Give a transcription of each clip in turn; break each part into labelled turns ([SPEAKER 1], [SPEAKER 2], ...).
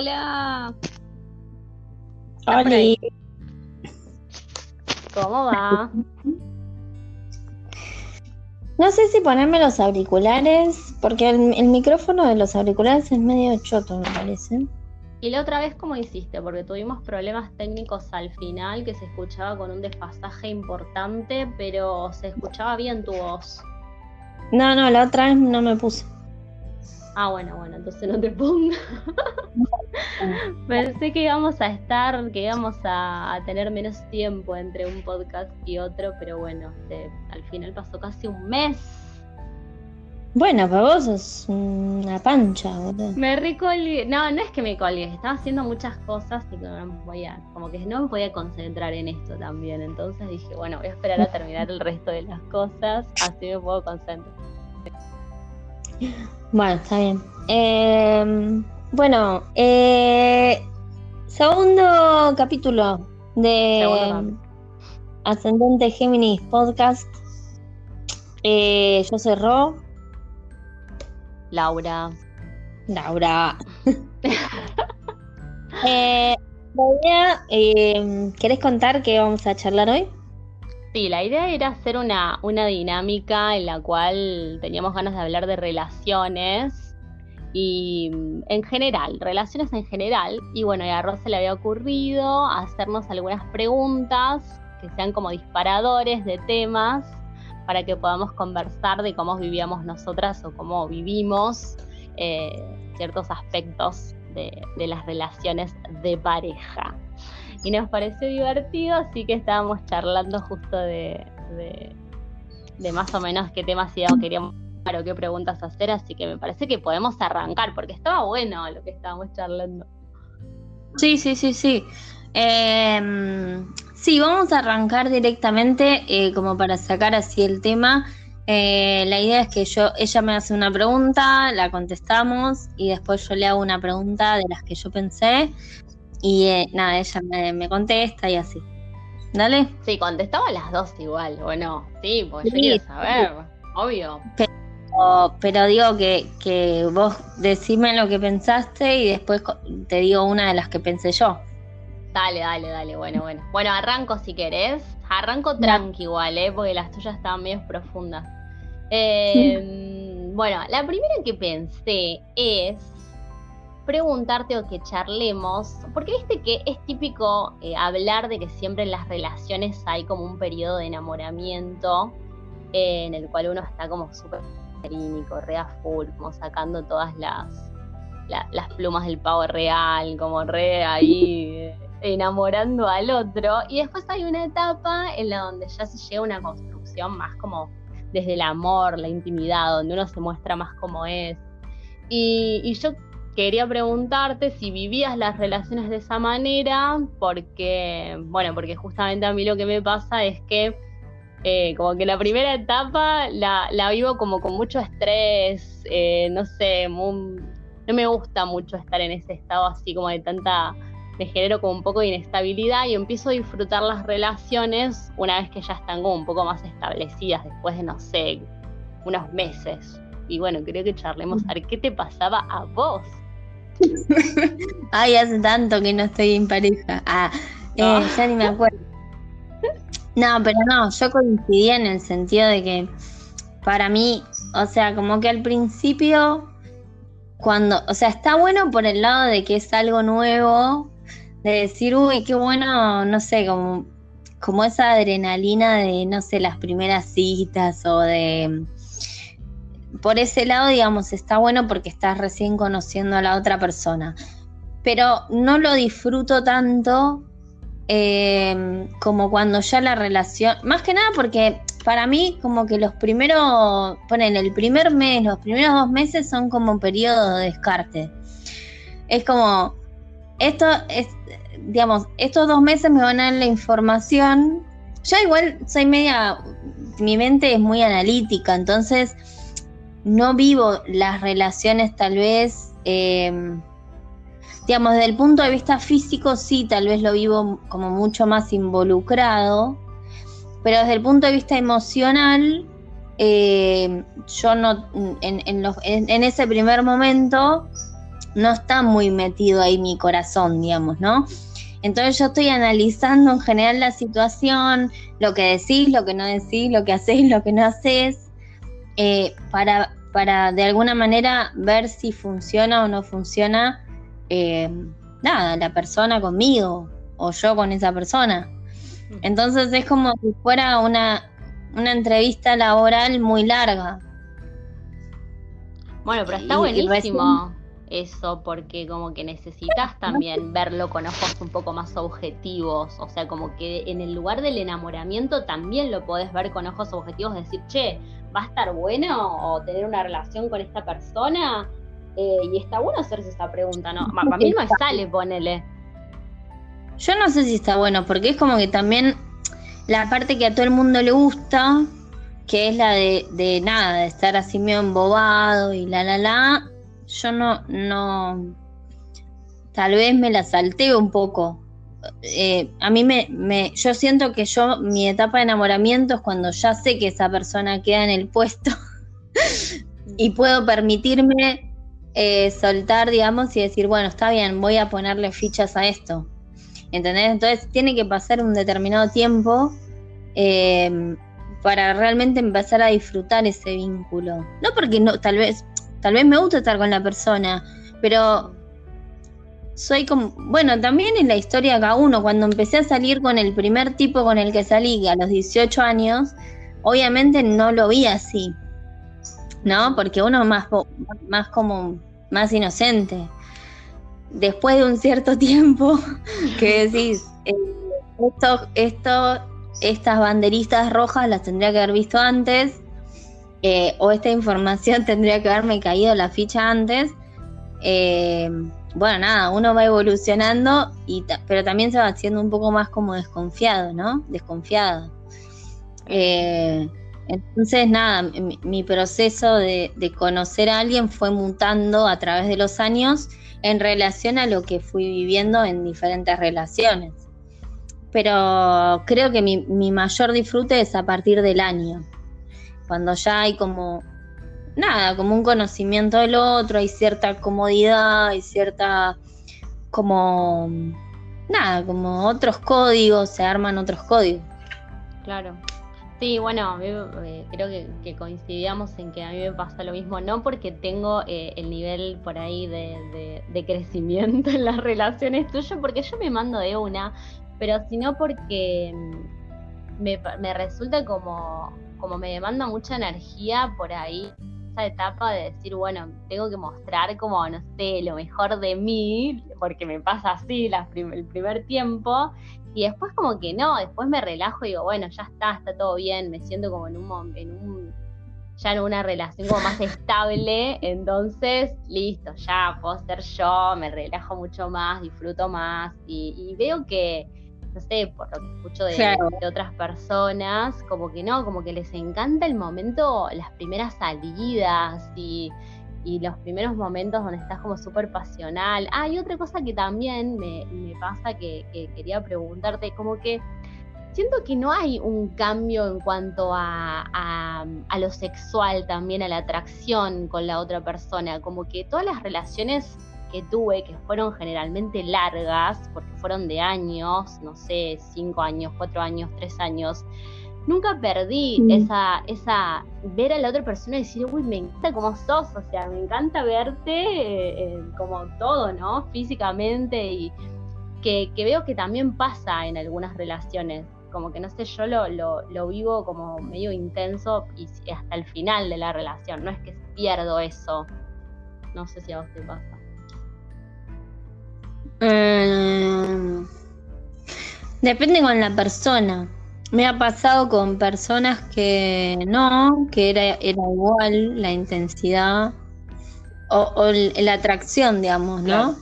[SPEAKER 1] Hola.
[SPEAKER 2] Hola.
[SPEAKER 1] ¿Cómo va?
[SPEAKER 2] No sé si ponerme los auriculares, porque el, el micrófono de los auriculares es medio choto, me parece.
[SPEAKER 1] ¿Y la otra vez cómo hiciste? Porque tuvimos problemas técnicos al final, que se escuchaba con un desfasaje importante, pero se escuchaba bien tu voz.
[SPEAKER 2] No, no, la otra vez no me puse.
[SPEAKER 1] Ah, bueno, bueno, entonces no te pongas. Pensé que íbamos a estar, que íbamos a, a, tener menos tiempo entre un podcast y otro, pero bueno, este, al final pasó casi un mes.
[SPEAKER 2] Bueno, para vos es una pancha, boludo.
[SPEAKER 1] Me recolgué. No, no es que me colgué, estaba haciendo muchas cosas y no me podía, como que no me podía concentrar en esto también. Entonces dije, bueno, voy a esperar a terminar el resto de las cosas, así me puedo concentrar.
[SPEAKER 2] Bueno, está bien. Eh, bueno, eh, segundo capítulo de
[SPEAKER 1] Segundo
[SPEAKER 2] Ascendente Géminis Podcast. Eh, yo soy Ro,
[SPEAKER 1] Laura.
[SPEAKER 2] Laura. eh, eh, ¿querés contar qué vamos a charlar hoy?
[SPEAKER 1] Sí, la idea era hacer una, una dinámica en la cual teníamos ganas de hablar de relaciones y mm, en general, relaciones en general. Y bueno, a Rosa le había ocurrido hacernos algunas preguntas que sean como disparadores de temas para que podamos conversar de cómo vivíamos nosotras o cómo vivimos eh, ciertos aspectos de, de las relaciones de pareja y nos pareció divertido, así que estábamos charlando justo de, de, más o menos qué temas queríamos o qué preguntas hacer, así que me parece que podemos arrancar, porque estaba bueno lo que estábamos charlando.
[SPEAKER 2] Sí, sí, sí, sí. Eh, sí, vamos a arrancar directamente eh, como para sacar así el tema. Eh, la idea es que yo, ella me hace una pregunta, la contestamos y después yo le hago una pregunta de las que yo pensé y eh, nada, ella me, me, contesta y así. Dale.
[SPEAKER 1] Sí, contestaba las dos igual, ¿o no? Sí, porque sí, yo quiero saber, sí. obvio.
[SPEAKER 2] Pero, pero digo que, que, vos decime lo que pensaste y después te digo una de las que pensé yo.
[SPEAKER 1] Dale, dale, dale, bueno, bueno. Bueno, arranco si querés. Arranco tranqui igual, ¿eh? Porque las tuyas estaban medio profundas. Eh, bueno, la primera que pensé es preguntarte o que charlemos, porque viste que es típico eh, hablar de que siempre en las relaciones hay como un periodo de enamoramiento eh, en el cual uno está como súper serínico, re full, como sacando todas las, la, las plumas del pavo real, como re ahí eh, enamorando al otro. Y después hay una etapa en la donde ya se llega a una construcción más como desde el amor, la intimidad, donde uno se muestra más como es. Y, y yo quería preguntarte si vivías las relaciones de esa manera, porque, bueno, porque justamente a mí lo que me pasa es que eh, como que la primera etapa la, la vivo como con mucho estrés, eh, no sé, muy, no me gusta mucho estar en ese estado así como de tanta, me genero como un poco de inestabilidad y empiezo a disfrutar las relaciones una vez que ya están como un poco más establecidas, después de, no sé, unos meses. Y bueno, creo que charlemos a ver qué te pasaba a vos.
[SPEAKER 2] Ay, hace tanto que no estoy en pareja. Ah, eh, no. ya ni me acuerdo. No, pero no, yo coincidía en el sentido de que para mí, o sea, como que al principio, cuando, o sea, está bueno por el lado de que es algo nuevo, de decir, uy, qué bueno, no sé, como, como esa adrenalina de, no sé, las primeras citas o de por ese lado, digamos, está bueno porque estás recién conociendo a la otra persona. Pero no lo disfruto tanto eh, como cuando ya la relación. Más que nada porque para mí, como que los primeros. Ponen el primer mes, los primeros dos meses son como un periodo de descarte. Es como. Esto es. Digamos, estos dos meses me van a dar la información. Yo igual soy media. Mi mente es muy analítica, entonces no vivo las relaciones tal vez, eh, digamos, desde el punto de vista físico sí, tal vez lo vivo como mucho más involucrado, pero desde el punto de vista emocional, eh, yo no, en, en, los, en, en, ese primer momento, no está muy metido ahí mi corazón, digamos, ¿no? Entonces yo estoy analizando en general la situación, lo que decís, lo que no decís, lo que hacés, lo que no haces, eh, para, para de alguna manera ver si funciona o no funciona, eh, nada, la persona conmigo o yo con esa persona. Entonces es como si fuera una, una entrevista laboral muy larga.
[SPEAKER 1] Bueno, pero está buenísimo eso, porque como que necesitas también verlo con ojos un poco más objetivos, o sea, como que en el lugar del enamoramiento también lo podés ver con ojos objetivos, decir, che, ¿va a estar bueno o tener una relación con esta persona? Eh, y está bueno hacerse esa pregunta, ¿no? A mí no me sale, ponele.
[SPEAKER 2] Yo no sé si está bueno, porque es como que también la parte que a todo el mundo le gusta, que es la de, de nada, de estar así medio embobado y la la la, yo no, no, tal vez me la salteo un poco. Eh, a mí me, yo siento que yo, mi etapa de enamoramiento es cuando ya sé que esa persona queda en el puesto y puedo permitirme eh, soltar, digamos, y decir, bueno, está bien, voy a ponerle fichas a esto. ¿Entendés? Entonces tiene que pasar un determinado tiempo eh, para realmente empezar a disfrutar ese vínculo. No porque no, tal vez, Tal vez me gusta estar con la persona, pero soy como, bueno, también en la historia cada uno, cuando empecé a salir con el primer tipo con el que salí a los 18 años, obviamente no lo vi así, ¿no? Porque uno más, más como, más inocente. Después de un cierto tiempo que decís, eh, esto, esto, estas banderistas rojas las tendría que haber visto antes, eh, o esta información tendría que haberme caído la ficha antes. Eh, bueno, nada, uno va evolucionando, pero también se va haciendo un poco más como desconfiado, ¿no? Desconfiado. Eh, entonces, nada, mi, proceso de, conocer a alguien fue mutando a través de los años en relación a lo que fui viviendo en diferentes relaciones. Pero creo que mi mayor disfrute es a partir del año cuando ya hay como, nada, como un conocimiento del otro, hay cierta comodidad, hay cierta, como, nada, como otros códigos, se arman otros códigos.
[SPEAKER 1] Claro. Sí, bueno, eh, creo que, coincidíamos en que a mí me pasa lo mismo, no porque tengo eh, el nivel por ahí de, crecimiento en las relaciones tuyas, porque yo me mando de una, pero sino porque mm, me resulta como como me demanda mucha energía por ahí, esa etapa de decir, bueno, tengo que mostrar como, no sé, lo mejor de mí, porque me pasa así el primer tiempo, y después como que no, después me relajo y digo, bueno, ya está, está todo bien, me siento como en un, en un ya en una relación como más estable, entonces listo, ya puedo ser yo, me relajo mucho más, disfruto más y veo que, no sé, por lo que escucho de, otras personas, como que no, como que les encanta el momento, las primeras salidas y, los primeros momentos donde estás como súper pasional. Ah, y otra cosa que también me, pasa que, quería preguntarte, como que siento que no hay un cambio en cuanto a, a, lo sexual también, a la atracción con la otra persona, como que todas las relaciones que tuve, que fueron generalmente largas, porque fueron de años, no sé, cinco años, cuatro años, tres años, nunca perdí esa, esa, ver a la otra persona y decir, uy, me encanta cómo sos, o sea, me encanta verte eh, eh, como todo, ¿no? Físicamente y que, veo que también pasa en algunas relaciones, como que no sé, yo lo, lo, lo vivo como medio intenso y hasta el final de la relación, no es que pierdo eso, no sé si a vos te pasa.
[SPEAKER 2] Mm, depende con la persona. Me ha pasado con personas que no, que era, era igual la intensidad o, la atracción, digamos, ¿no?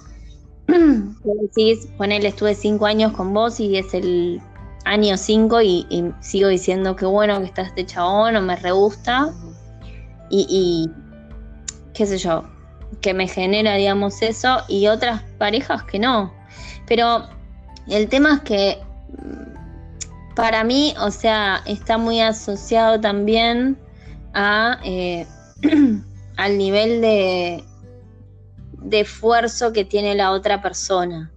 [SPEAKER 2] Decís, ponele, estuve cinco años con vos y es el año cinco y, sigo diciendo que bueno que está este chabón o me re gusta y, y qué sé yo, que me genera, digamos, eso, y otras parejas que no. Pero el tema es que mm, para mí, o sea, está muy asociado también a, eh, al nivel de, de esfuerzo que tiene la otra persona.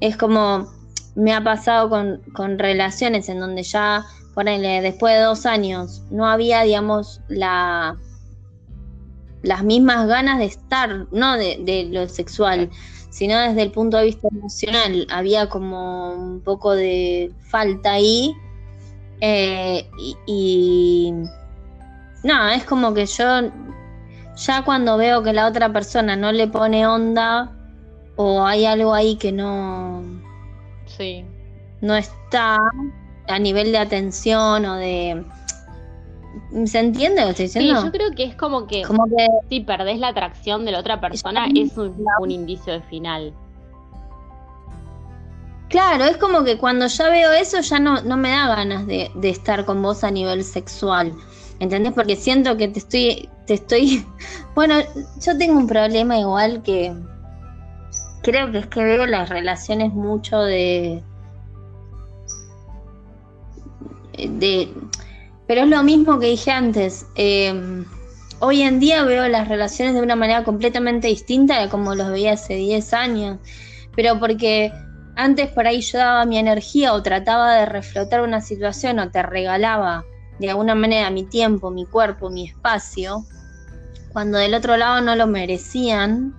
[SPEAKER 2] Es como me ha pasado con, con relaciones en donde ya, ponele, después de dos años, no había, digamos, la las mismas ganas de estar, no de, lo sexual, sino desde el punto de vista emocional. Había como un poco de falta ahí. Eh, y, y, no, es como que yo ya cuando veo que la otra persona no le pone onda o hay algo ahí que no,
[SPEAKER 1] sí.
[SPEAKER 2] no está a nivel de atención o de ¿Se entiende lo que estoy diciendo?
[SPEAKER 1] Sí, yo creo que es como que, si perdés la atracción de la otra persona, es un, indicio de final.
[SPEAKER 2] Claro, es como que cuando ya veo eso ya no, no me da ganas de, estar con vos a nivel sexual. ¿Entendés? Porque siento que te estoy, te estoy. Bueno, yo tengo un problema igual que creo que es que veo las relaciones mucho de. de pero es lo mismo que dije antes. Em, hoy en día veo las relaciones de una manera completamente distinta de como los veía hace 10 años. Pero porque antes por ahí yo daba mi energía o trataba de reflotar una situación o te regalaba de alguna manera mi tiempo, mi cuerpo, mi espacio, cuando del otro lado no lo merecían.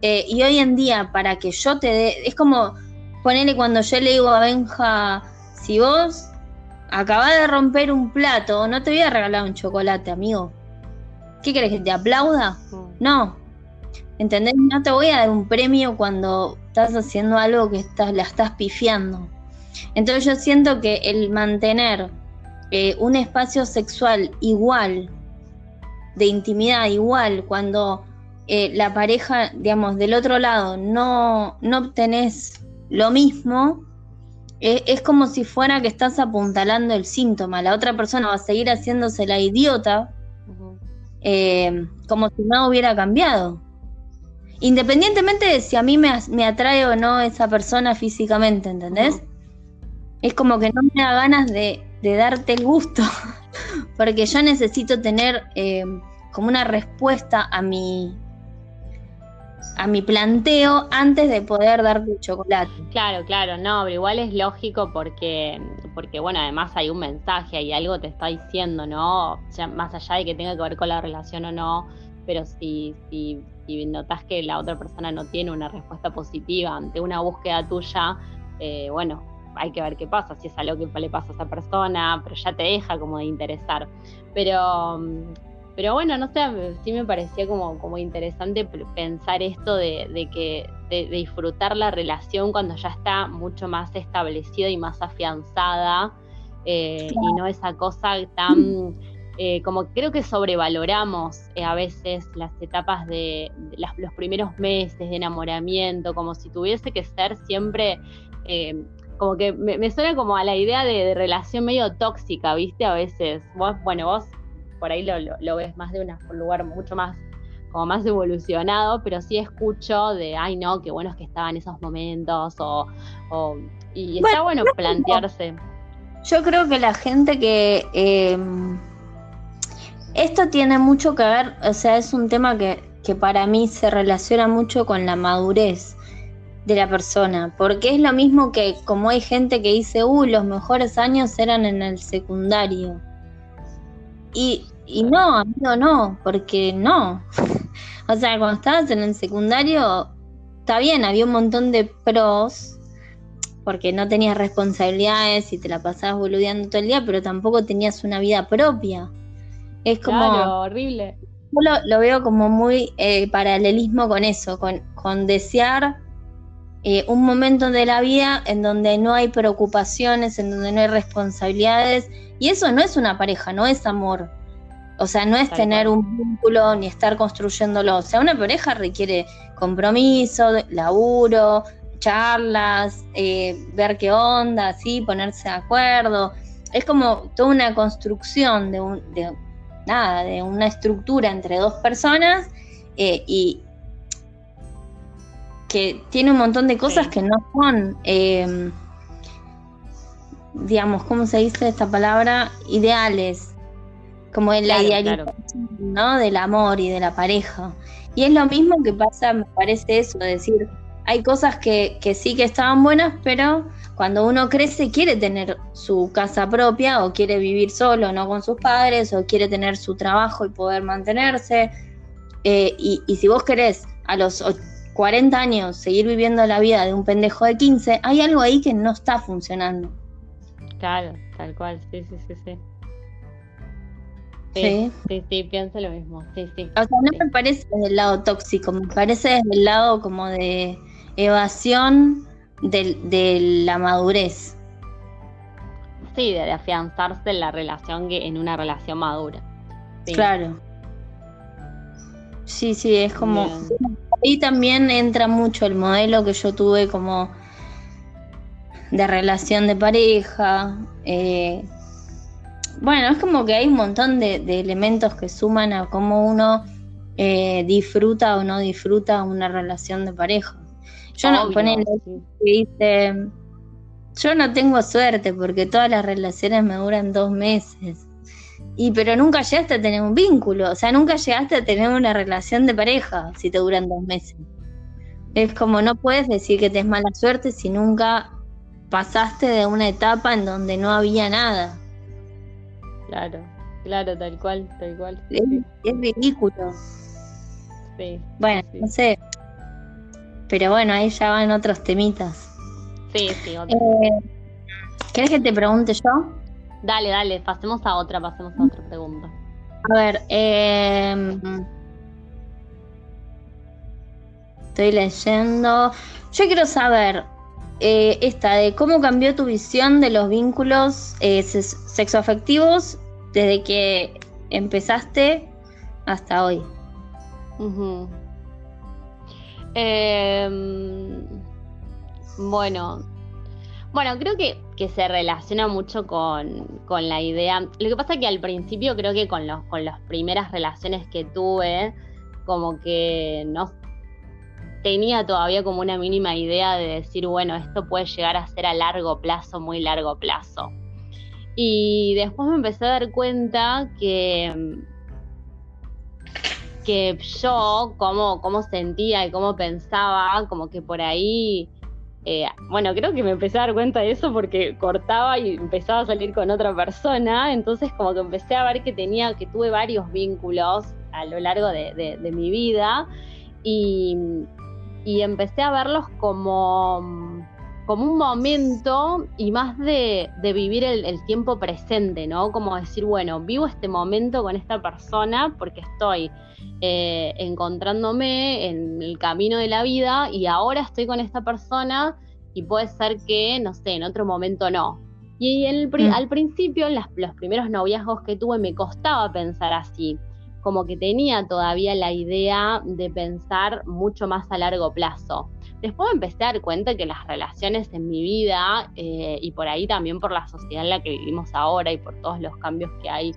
[SPEAKER 2] Eh, y hoy en día, para que yo te dé, es como ponerle cuando yo le digo a Benja, si vos acabas de romper un plato, no te voy a regalar un chocolate, amigo. ¿Qué querés que te aplauda? Mm. No. ¿Entendés? No te voy a dar un premio cuando estás haciendo algo que estás, la estás pifiando. Entonces yo siento que el mantener eh, un espacio sexual igual, de intimidad igual, cuando eh, la pareja, digamos, del otro lado no, no obtenés lo mismo, es, como si fuera que estás apuntalando el síntoma. La otra persona va a seguir haciéndose la idiota eh, como si nada hubiera cambiado. Independientemente de si a mí me, me atrae o no esa persona físicamente, ¿entendés? Es como que no me da ganas de, darte el gusto, porque yo necesito tener eh, como una respuesta a mi, a mi planteo antes de poder darte chocolate.
[SPEAKER 1] Claro, claro, no, pero igual es lógico porque, porque bueno, además hay un mensaje, hay algo te está diciendo, ¿no? más allá de que tenga que ver con la relación o no, pero si, si, si notas que la otra persona no tiene una respuesta positiva ante una búsqueda tuya, eh, bueno, hay que ver qué pasa, si es algo que le pasa a esa persona, pero ya te deja como de interesar. Pero pero bueno, no sé, sí me parecía como, como interesante pensar esto de, que de, disfrutar la relación cuando ya está mucho más establecida y más afianzada eh, y no esa cosa tan eh, como creo que sobrevaloramos eh, a veces las etapas de, los primeros meses de enamoramiento, como si tuviese que ser siempre como que me, suena como a la idea de, de, relación medio tóxica, ¿viste? A veces, vos, bueno, vos por ahí lo, ves más de un lugar mucho más como más evolucionado, pero sí escucho de, ay no, qué bueno es que estaba en esos momentos, o, y está bueno plantearse.
[SPEAKER 2] Yo creo que la gente que... Em, esto tiene mucho que ver, o sea, es un tema que, que para mí se relaciona mucho con la madurez de la persona, porque es lo mismo que como hay gente que dice, uh, los mejores años eran en el secundario. Y, y no, amigo, no, porque no. o sea, cuando estabas en el secundario, está bien, había un montón de pros, porque no tenías responsabilidades y te la pasabas boludeando todo el día, pero tampoco tenías una vida propia. Es como.
[SPEAKER 1] horrible.
[SPEAKER 2] Yo lo, veo como muy eh, paralelismo con eso, con, con desear eh, un momento de la vida en donde no hay preocupaciones, en donde no hay responsabilidades. Y eso no es una pareja, no es amor. O sea, no es tener un vínculo ni estar construyéndolo. O sea, una pareja requiere compromiso, laburo, charlas, eh, ver qué onda, así, ponerse de acuerdo. Es como toda una construcción de, un, de nada, de una estructura entre dos personas eh, y, que tiene un montón de cosas que no son, em, digamos, ¿cómo se dice esta palabra? Ideales, como en la idealización ¿no? del amor y de la pareja. Y es lo mismo que pasa, me parece eso, decir, hay cosas que, que sí que estaban buenas, pero cuando uno crece quiere tener su casa propia o quiere vivir solo, no con sus padres, o quiere tener su trabajo y poder mantenerse. Eh, y, y, si vos querés a los 40 años seguir viviendo la vida de un pendejo de 15, hay algo ahí que no está funcionando.
[SPEAKER 1] Claro, tal cual, sí, sí, sí, sí. Sí, sí, sí, pienso lo mismo. Sí, sí. O sea,
[SPEAKER 2] no me parece desde el lado tóxico, me parece desde el lado como de evasión de, la madurez.
[SPEAKER 1] Sí, de, afianzarse en la relación en una relación madura.
[SPEAKER 2] Claro. Sí, sí, es como. Ahí también entra mucho el modelo que yo tuve como de relación de pareja. Eh, bueno, es como que hay un montón de, elementos que suman a cómo uno eh, disfruta o no disfruta una relación de pareja. Yo no, dice, yo no tengo suerte porque todas las relaciones me duran dos meses. Y pero nunca llegaste a tener un vínculo, o sea, nunca llegaste a tener una relación de pareja si te duran dos meses. Es como no puedes decir que te es mala suerte si nunca pasaste de una etapa en donde no había nada.
[SPEAKER 1] Claro, claro, tal cual, tal cual.
[SPEAKER 2] Es, ridículo.
[SPEAKER 1] Sí.
[SPEAKER 2] Bueno, no sé. Pero bueno, ahí ya van otros temitas.
[SPEAKER 1] Sí, sí, eh,
[SPEAKER 2] ¿Quieres que te pregunte yo?
[SPEAKER 1] Dale, dale, pasemos a otra, pasemos a otra pregunta.
[SPEAKER 2] A ver, eh, estoy leyendo. Yo quiero saber eh, esta de cómo cambió tu visión de los vínculos eh, sexoafectivos desde que empezaste hasta hoy.
[SPEAKER 1] Em, bueno, bueno, creo que, se relaciona mucho con, la idea. Lo que pasa es que al principio creo que con, los, con las primeras relaciones que tuve, como que no tenía todavía como una mínima idea de decir, bueno, esto puede llegar a ser a largo plazo, muy largo plazo. Y después me empecé a dar cuenta que, que yo, cómo, cómo sentía y cómo pensaba, como que por ahí, eh, bueno, creo que me empecé a dar cuenta de eso porque cortaba y empezaba a salir con otra persona, entonces como que empecé a ver que tenía, que tuve varios vínculos a lo largo de, mi vida. Y empecé a verlos como, como un momento y más de, vivir el, tiempo presente, ¿no? Como decir, bueno, vivo este momento con esta persona porque estoy eh, encontrándome en el camino de la vida y ahora estoy con esta persona y puede ser que, no sé, en otro momento no. Y mm. al principio, en los primeros noviazgos que tuve, me costaba pensar así como que tenía todavía la idea de pensar mucho más a largo plazo. Después empecé a dar cuenta que las relaciones en mi vida, eh, y por ahí también por la sociedad en la que vivimos ahora y por todos los cambios que hay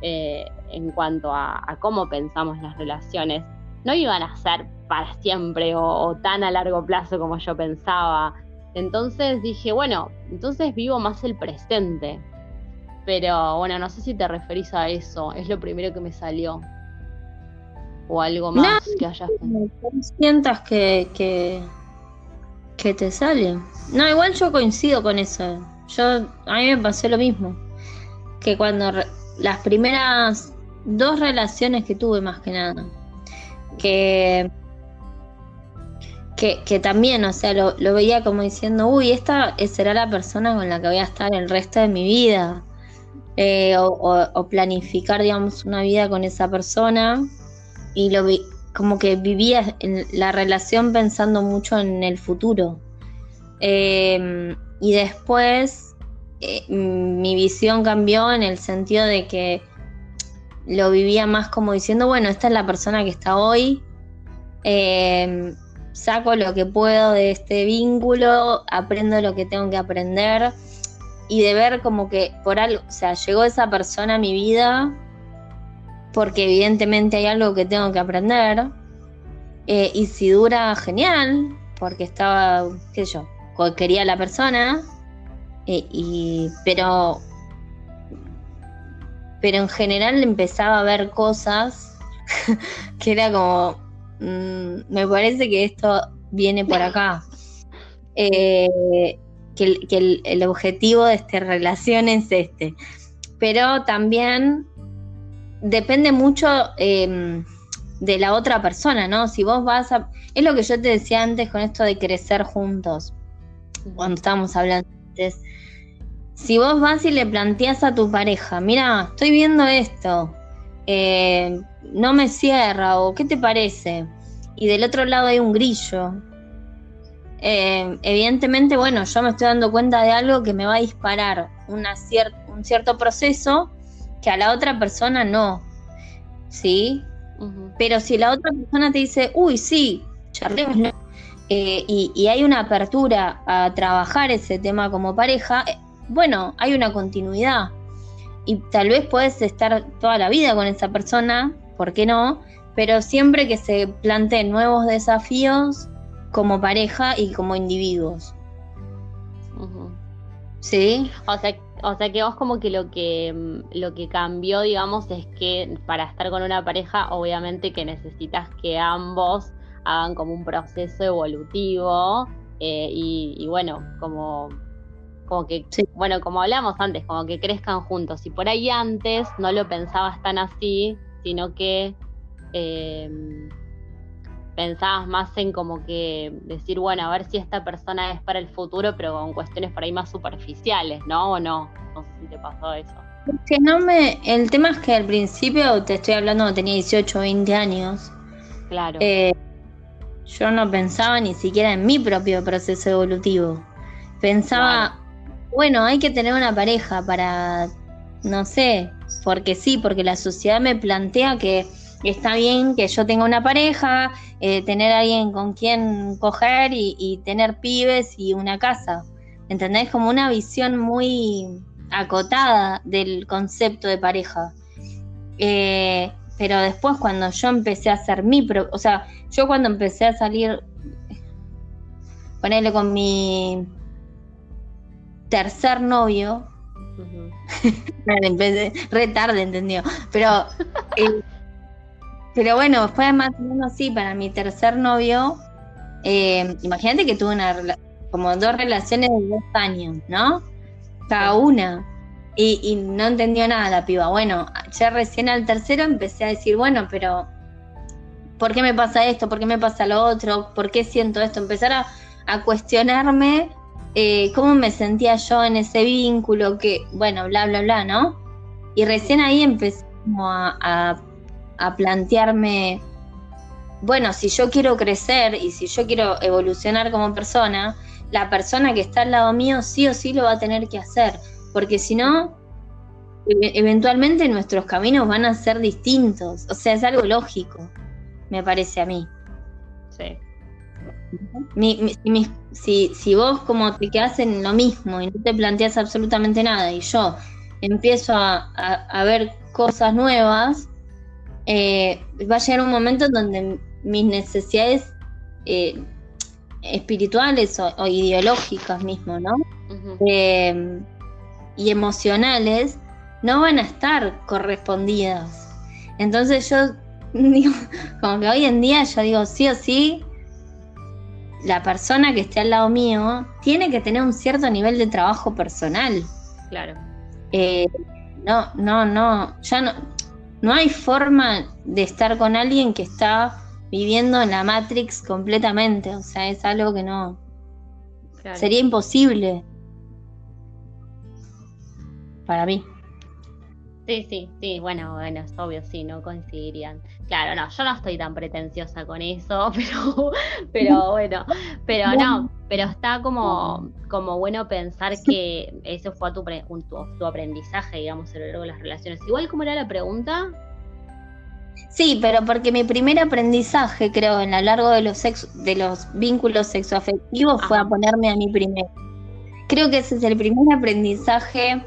[SPEAKER 1] eh, en cuanto a, cómo pensamos las relaciones, no iban a ser para siempre o, tan a largo plazo como yo pensaba. Entonces dije, bueno, entonces vivo más el presente. Pero bueno, no sé si te referís a eso, es lo primero que me salió. O algo más que hayas
[SPEAKER 2] sientas que, que, que te sale. No, igual yo coincido con eso. Yo, a mí me pasó lo mismo. Que cuando las primeras dos relaciones que tuve más que nada, que que, también, o sea, lo, veía como diciendo, uy, esta será la persona con la que voy a estar el resto de mi vida. Eh, o, planificar, digamos, una vida con esa persona y lo vi, como que vivía en la relación pensando mucho en el futuro. Em, y después eh, mi visión cambió en el sentido de que lo vivía más como diciendo, bueno, esta es la persona que está hoy, em, saco lo que puedo de este vínculo, aprendo lo que tengo que aprender y de ver como que por algo, o sea, llegó esa persona a mi vida porque evidentemente hay algo que tengo que aprender. Eh, y si dura, genial, porque estaba, qué sé yo, quería la persona, eh, y, pero, pero en general empezaba a ver cosas que era como, mm, me parece que esto viene por acá. Eh, que, el, objetivo de esta relación es este. Pero también depende mucho em, de la otra persona, ¿no? Si vos vas a... Es lo que yo te decía antes con esto de crecer juntos, cuando estábamos hablando antes. Si vos vas y le planteas a tu pareja, mira, estoy viendo esto, eh, no me cierra o qué te parece, y del otro lado hay un grillo, eh, evidentemente, bueno, yo me estoy dando cuenta de algo que me va a disparar una un cierto proceso que a la otra persona no. ¿Sí? Pero si la otra persona te dice, uy, sí, charlemos, eh, y, hay una apertura a trabajar ese tema como pareja, eh, bueno, hay una continuidad. Y tal vez puedes estar toda la vida con esa persona, ¿por qué no? Pero siempre que se planteen nuevos desafíos, como pareja y como individuos. ¿Sí?
[SPEAKER 1] O sea, o sea que vos como que lo que mm, lo que cambió, digamos, es que para estar con una pareja, obviamente que necesitas que ambos hagan como un proceso evolutivo eh, y, bueno, como como que, bueno, como hablamos antes, como que crezcan juntos. Y por ahí antes no lo pensabas tan así, sino que eh, pensabas más en como que decir, bueno, a ver si esta persona es para el futuro, pero con cuestiones por ahí más superficiales, ¿no? ¿O no? No sé si te pasó eso.
[SPEAKER 2] Que no me, el tema es que al principio, te estoy hablando tenía 18 o 20 años.
[SPEAKER 1] Claro.
[SPEAKER 2] Eh, yo no pensaba ni siquiera en mi propio proceso evolutivo. Pensaba, bueno, hay que tener una pareja para, no sé, porque sí, porque la sociedad me plantea que está bien que yo tenga una pareja, eh, tener alguien con quien coger y, tener pibes y una casa. ¿Entendés? Como una visión muy acotada del concepto de pareja. Eh, pero después cuando yo empecé a hacer mi... o sea, yo cuando empecé a salir, ponerle con mi tercer novio, re tarde entendió, pero eh, pero bueno, fue más o menos así para mi tercer novio. Eh, imagínate que tuve una como dos relaciones de dos años, ¿no? Cada una. Y, no entendió nada la piba. Bueno, ya recién al tercero empecé a decir, bueno, pero ¿por qué me pasa esto? ¿Por qué me pasa lo otro? ¿Por qué siento esto? Empezar a, cuestionarme eh, cómo me sentía yo en ese vínculo, que, bueno, bla, bla, bla, ¿no? Y recién ahí empecé como a a plantearme, bueno, si yo quiero crecer y si yo quiero evolucionar como persona, la persona que está al lado mío sí o sí lo va a tener que hacer, porque si no, eventualmente nuestros caminos van a ser distintos, o sea, es algo lógico, me parece a mí.
[SPEAKER 1] Sí.
[SPEAKER 2] si, si, vos como te quedas en lo mismo y no te planteas absolutamente nada y yo empiezo a, a ver cosas nuevas, eh, va a llegar un momento en donde mis necesidades eh, espirituales o, ideológicas mismo, ¿no? Eh, y emocionales no van a estar correspondidas. Entonces yo digo, como que hoy en día yo digo, sí o sí, la persona que esté al lado mío tiene que tener un cierto nivel de trabajo personal.
[SPEAKER 1] Claro.
[SPEAKER 2] no, no, no, ya no, no hay forma de estar con alguien que está viviendo en la Matrix completamente. O sea, es algo que no. Sería imposible. Para mí.
[SPEAKER 1] Sí, sí, sí, bueno, bueno, es obvio, sí, no coincidirían. Claro, no, yo no estoy tan pretenciosa con eso, pero, pero bueno, pero no, pero está como, como bueno pensar que eso fue tu, tu, aprendizaje, digamos, a lo largo de las relaciones. Igual, ¿cómo era la pregunta?
[SPEAKER 2] Sí, pero porque mi primer aprendizaje, creo, en lo largo de los, de los vínculos sexoafectivos fue a ponerme a mí primero. Creo que ese es el primer aprendizaje,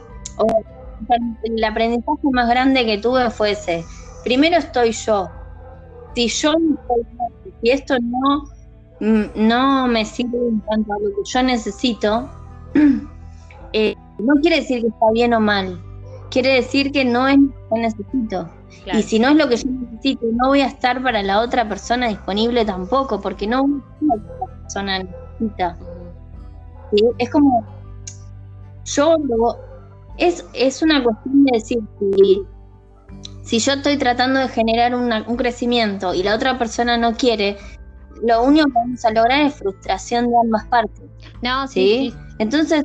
[SPEAKER 2] el aprendizaje más grande que tuve fue ese. Primero estoy yo. Si yo si esto no, mm, no me sirve en cuanto a lo que yo necesito, eh, no quiere decir que está bien o mal. Quiere decir que no es lo que necesito. Y si no es lo que yo necesito, no voy a estar para la otra persona disponible tampoco, porque no la otra persona necesita. Es como, yo lo, es, es una cuestión de decir, si, si yo estoy tratando de generar un crecimiento y la otra persona no quiere, lo único que vamos a lograr es frustración de ambas partes.
[SPEAKER 1] No, sí.
[SPEAKER 2] Entonces,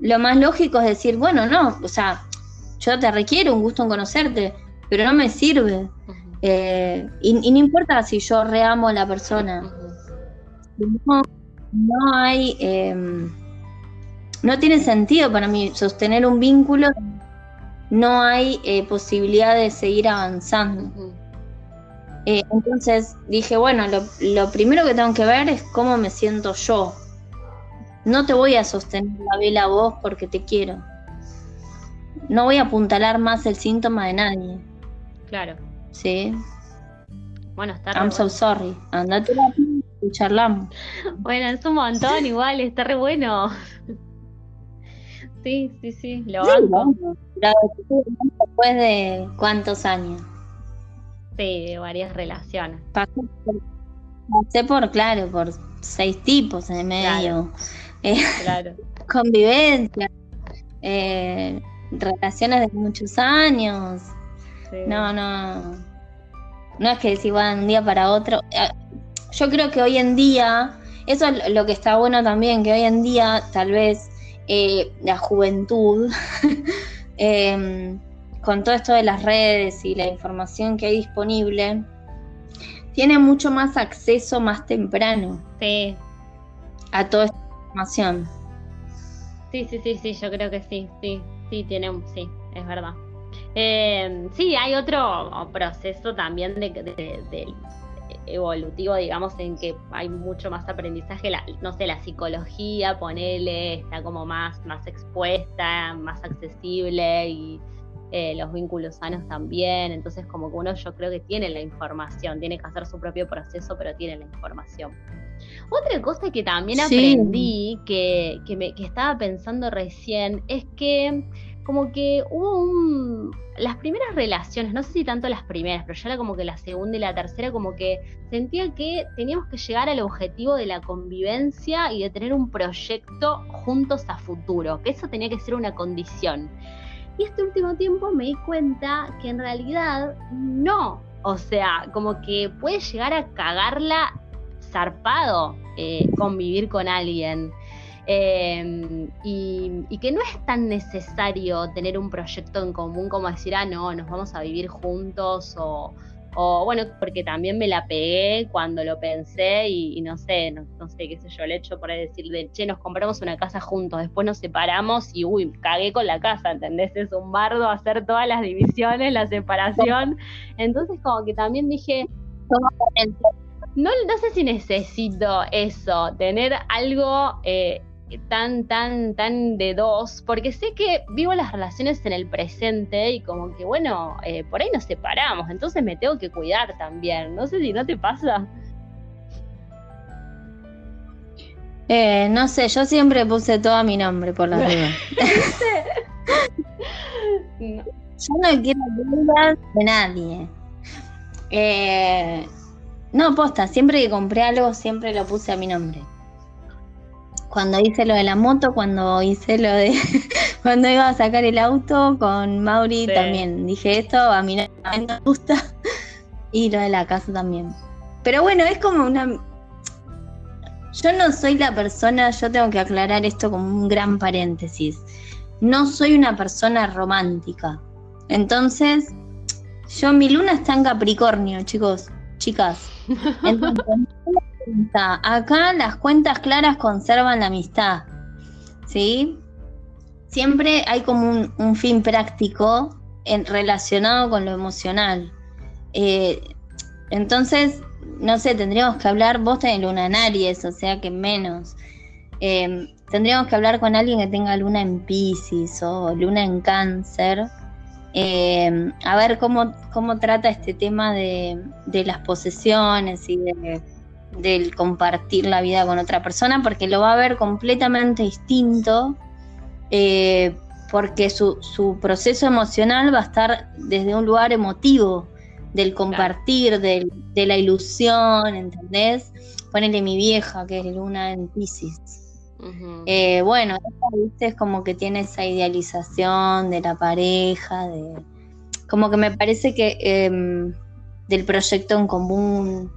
[SPEAKER 2] lo más lógico es decir, bueno, no, o sea, yo te requiero un gusto en conocerte, pero no me sirve. Eh, y, no importa si yo reamo a la persona. No, hay. Em, no tiene sentido para mí sostener un vínculo. No hay eh, posibilidad de seguir avanzando. Eh, entonces dije, bueno, lo, lo, primero que tengo que ver es cómo me siento yo. No te voy a sostener la vela a vos porque te quiero. No voy a apuntalar más el síntoma de nadie.
[SPEAKER 1] Claro.
[SPEAKER 2] Sí.
[SPEAKER 1] Bueno, está
[SPEAKER 2] I'm so sorry. Andate y charlamos.
[SPEAKER 1] Bueno, es un montón igual, está re bueno. Sí, sí, sí, lo banco.
[SPEAKER 2] Después de cuántos años.
[SPEAKER 1] Sí, de varias relaciones.
[SPEAKER 2] Pasé por, claro, por seis tipos en el medio.
[SPEAKER 1] Claro.
[SPEAKER 2] Eh, convivencia, eh, relaciones de muchos años. No, no. No es que decir, bueno, un día para otro. Eh, yo creo que hoy en día, eso es lo que está bueno también, que hoy en día tal vez la juventud em, con todo esto de las redes y la información que hay disponible, tiene mucho más acceso más temprano a toda esta información.
[SPEAKER 1] Sí, sí, sí, sí, yo creo que sí, sí, sí, tiene, sí, es verdad. Eh, sí, hay otro proceso también de, evolutivo, digamos, en que hay mucho más aprendizaje, no sé, la psicología, ponele, está como más, más expuesta, más accesible y eh, los vínculos sanos también, entonces como que uno yo creo que tiene la información, tiene que hacer su propio proceso, pero tiene la información. Otra cosa que también aprendí, que, que, me, que estaba pensando recién, es que como que hubo un... Las primeras relaciones, no sé si tanto las primeras, pero ya era como que la segunda y la tercera, como que sentía que teníamos que llegar al objetivo de la convivencia y de tener un proyecto juntos a futuro, que eso tenía que ser una condición. Y este último tiempo me di cuenta que en realidad no. O sea, como que puede llegar a cagarla zarpado eh, convivir con alguien. Em, y, que no es tan necesario tener un proyecto en común como decir, ah, no, nos vamos a vivir juntos o, o bueno, porque también me la pegué cuando lo pensé y, no sé, no, sé qué sé yo, el hecho por decir de, che, nos compramos una casa juntos, después nos separamos y uy, cagué con la casa, ¿entendés? Es un bardo hacer todas las divisiones, la separación. Entonces como que también dije, no, no sé si necesito eso, tener algo... Eh, tan, tan, tan de dos, porque sé que vivo las relaciones en el presente y como que, bueno, eh, por ahí nos separamos, entonces me tengo que cuidar también. No sé si no te pasa.
[SPEAKER 2] Eh, no sé, yo siempre puse todo a mi nombre por la dudas. Yo no quiero dudas de nadie. Eh, no, posta, siempre que compré algo, siempre lo puse a mi nombre cuando hice lo de la moto, cuando hice lo de cuando iba a sacar el auto con Mauri también. Dije esto, a mí no me gusta. Y lo de la casa también. Pero bueno, es como una. Yo no soy la persona, yo tengo que aclarar esto como un gran paréntesis. No soy una persona romántica. Entonces, yo mi luna está en Capricornio, chicos, chicas. Entonces, Acá las cuentas claras conservan la amistad, ¿sí? Siempre hay como un, fin práctico en, relacionado con lo emocional. Eh, entonces, no sé, tendríamos que hablar, vos tenés luna en Aries, o sea que menos. Eh, tendríamos que hablar con alguien que tenga luna en Pisces o luna en Cáncer. Eh, a ver cómo, cómo trata este tema de, de las posesiones y de del compartir la vida con otra persona, porque lo va a ver completamente distinto, eh, porque su, proceso emocional va a estar desde un lugar emotivo. del compartir, del, de la ilusión, ¿entendés? Ponele mi vieja, que es luna en Pisces. Eh, bueno, ¿viste? es como que tiene esa idealización de la pareja, de como que me parece que em, del proyecto en común,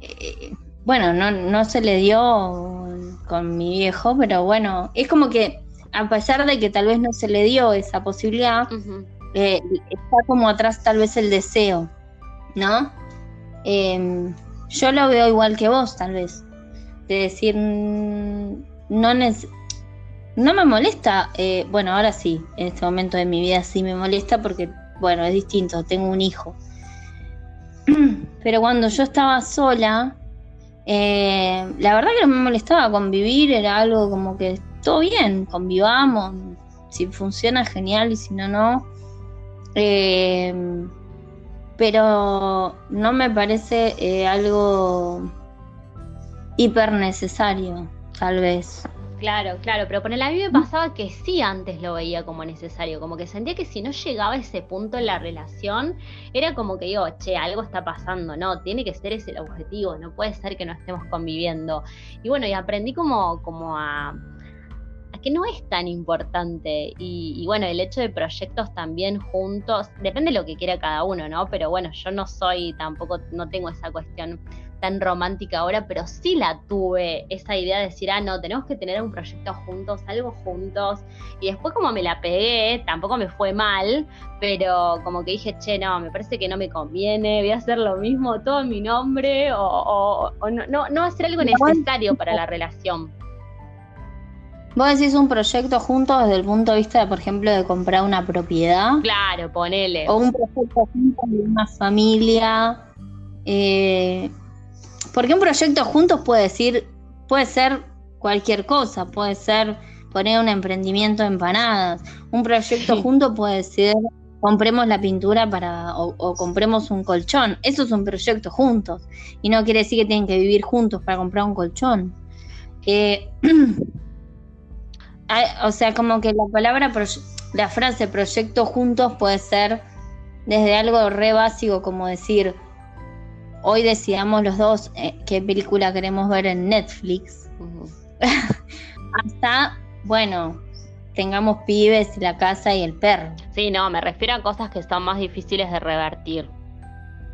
[SPEAKER 2] eh, bueno, no, no se le dio con mi viejo, pero bueno, es como que a pesar de que tal vez no se le dio esa posibilidad, eh, está como atrás tal vez el deseo, ¿no? Em, yo lo veo igual que vos, tal vez. De decir, mm, no, no me molesta, eh, bueno, ahora sí, en este momento de mi vida sí me molesta porque, bueno, es distinto, tengo un hijo. Pero cuando yo estaba sola, eh, la verdad que no me molestaba convivir, era algo como que todo bien, convivamos, si funciona genial y si no, no. Eh, pero no me parece eh, algo hiper necesario, tal vez.
[SPEAKER 1] Claro, claro, pero con el a mí me pasaba que sí antes lo veía como necesario, como que sentía que si no llegaba a ese punto en la relación, era como que digo, che, algo está pasando, no, tiene que ser ese el objetivo, no puede ser que no estemos conviviendo. Y bueno, y aprendí como, como a, que no es tan importante. Y, bueno, el hecho de proyectos también juntos, depende de lo que quiera cada uno, ¿no? Pero bueno, yo no soy tampoco, no tengo esa cuestión tan romántica ahora, pero sí la tuve, esa idea de decir, ah, no, tenemos que tener un proyecto juntos, algo juntos. Y después como me la pegué, tampoco me fue mal, pero como que dije, che, no, me parece que no me conviene, voy a hacer lo mismo todo en mi nombre, o, no, no, no hacer algo necesario para la relación.
[SPEAKER 2] Vos decís un proyecto juntos desde el punto de vista, por ejemplo, de comprar una propiedad.
[SPEAKER 1] Claro, ponele.
[SPEAKER 2] O un proyecto juntos de una familia. Eh, porque un proyecto juntos puede decir, puede ser cualquier cosa, puede ser poner un emprendimiento de empanadas. Un proyecto juntos puede ser compremos la pintura para o, compremos un colchón. Eso es un proyecto juntos. Y no quiere decir que tienen que vivir juntos para comprar un colchón. Eh, o sea, como que la palabra, la frase proyecto juntos puede ser desde algo re básico como decir, hoy decidamos los dos eh, qué película queremos ver en Netflix, hasta, bueno, tengamos pibes, la casa y el perro.
[SPEAKER 1] Sí, no, me refiero a cosas que son más difíciles de revertir.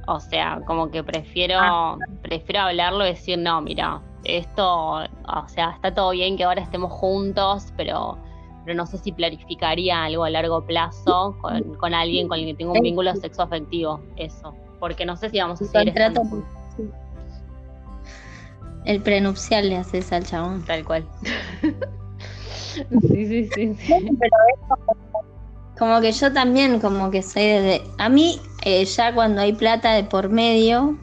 [SPEAKER 1] O sea, como que prefiero, ah. prefiero hablarlo y decir, no, mira, esto, o sea, está todo bien que ahora estemos juntos, pero, pero no sé si planificaría algo a largo plazo con, alguien con el que tengo un vínculo sexo afectivo, eso, porque no sé si vamos a seguir
[SPEAKER 2] El prenupcial le haces al chabón.
[SPEAKER 1] Tal cual. sí, sí, sí.
[SPEAKER 2] como, que yo también, como que soy de... A mí, eh, ya cuando hay plata de por medio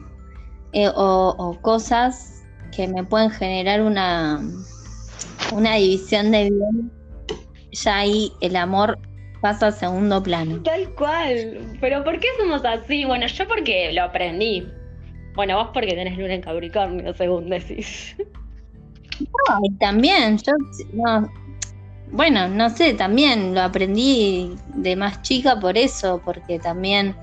[SPEAKER 2] eh, o, o cosas, que me pueden generar una, una división de bien, ya ahí el amor pasa a segundo plano.
[SPEAKER 1] Tal cual. Pero ¿por qué somos así? Bueno, yo porque lo aprendí. Bueno, vos porque tenés luna en Capricornio, según decís.
[SPEAKER 2] No, y también, yo no, bueno, no sé, también lo aprendí de más chica por eso, porque también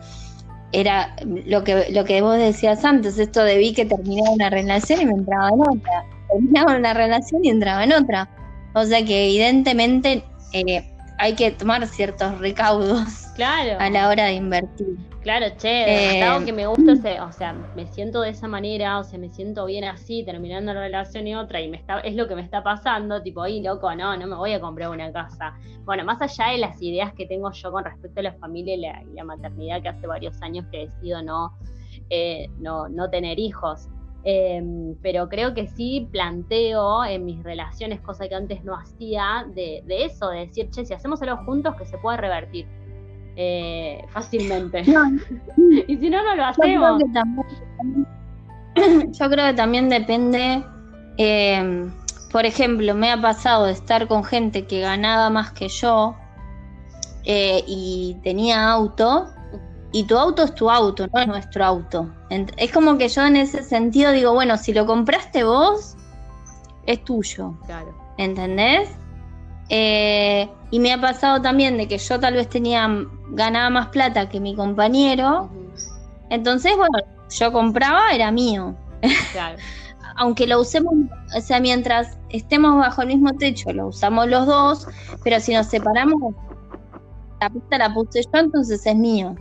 [SPEAKER 2] era lo que, lo que vos decías antes, esto de vi que terminaba una relación y me entraba en otra. Terminaba una relación y entraba en otra. O sea que evidentemente eh, hay que tomar ciertos recaudos
[SPEAKER 1] claro.
[SPEAKER 2] a la hora de invertir.
[SPEAKER 1] Claro, che, eh, que me gusta, o sea, me siento de esa manera, o sea, me siento bien así, terminando la relación y otra, y me está, es lo que me está pasando, tipo, ahí loco, no, no me voy a comprar una casa. Bueno, más allá de las ideas que tengo yo con respecto a la familia y la, maternidad, que hace varios años que decido no, eh, no, no tener hijos. Em, pero creo que sí planteo en mis relaciones, cosa que antes no hacía, de, de eso, de decir, che, si hacemos algo juntos, que se pueda revertir eh, fácilmente. y si no, no lo hacemos.
[SPEAKER 2] Yo creo que también, depende. Eh, por ejemplo, me ha pasado de estar con gente que ganaba más que yo eh, y tenía auto. Y tu auto es tu auto, no es nuestro auto. Es como que yo en ese sentido digo, bueno, si lo compraste vos, es tuyo. Claro. ¿Entendés? Eh, y me ha pasado también de que yo tal vez tenía, ganaba más plata que mi compañero Entonces, bueno, yo compraba, era mío. Claro. Aunque lo usemos, o sea, mientras estemos bajo el mismo techo, lo usamos los dos, pero si nos separamos, la pista la puse yo, entonces es mío.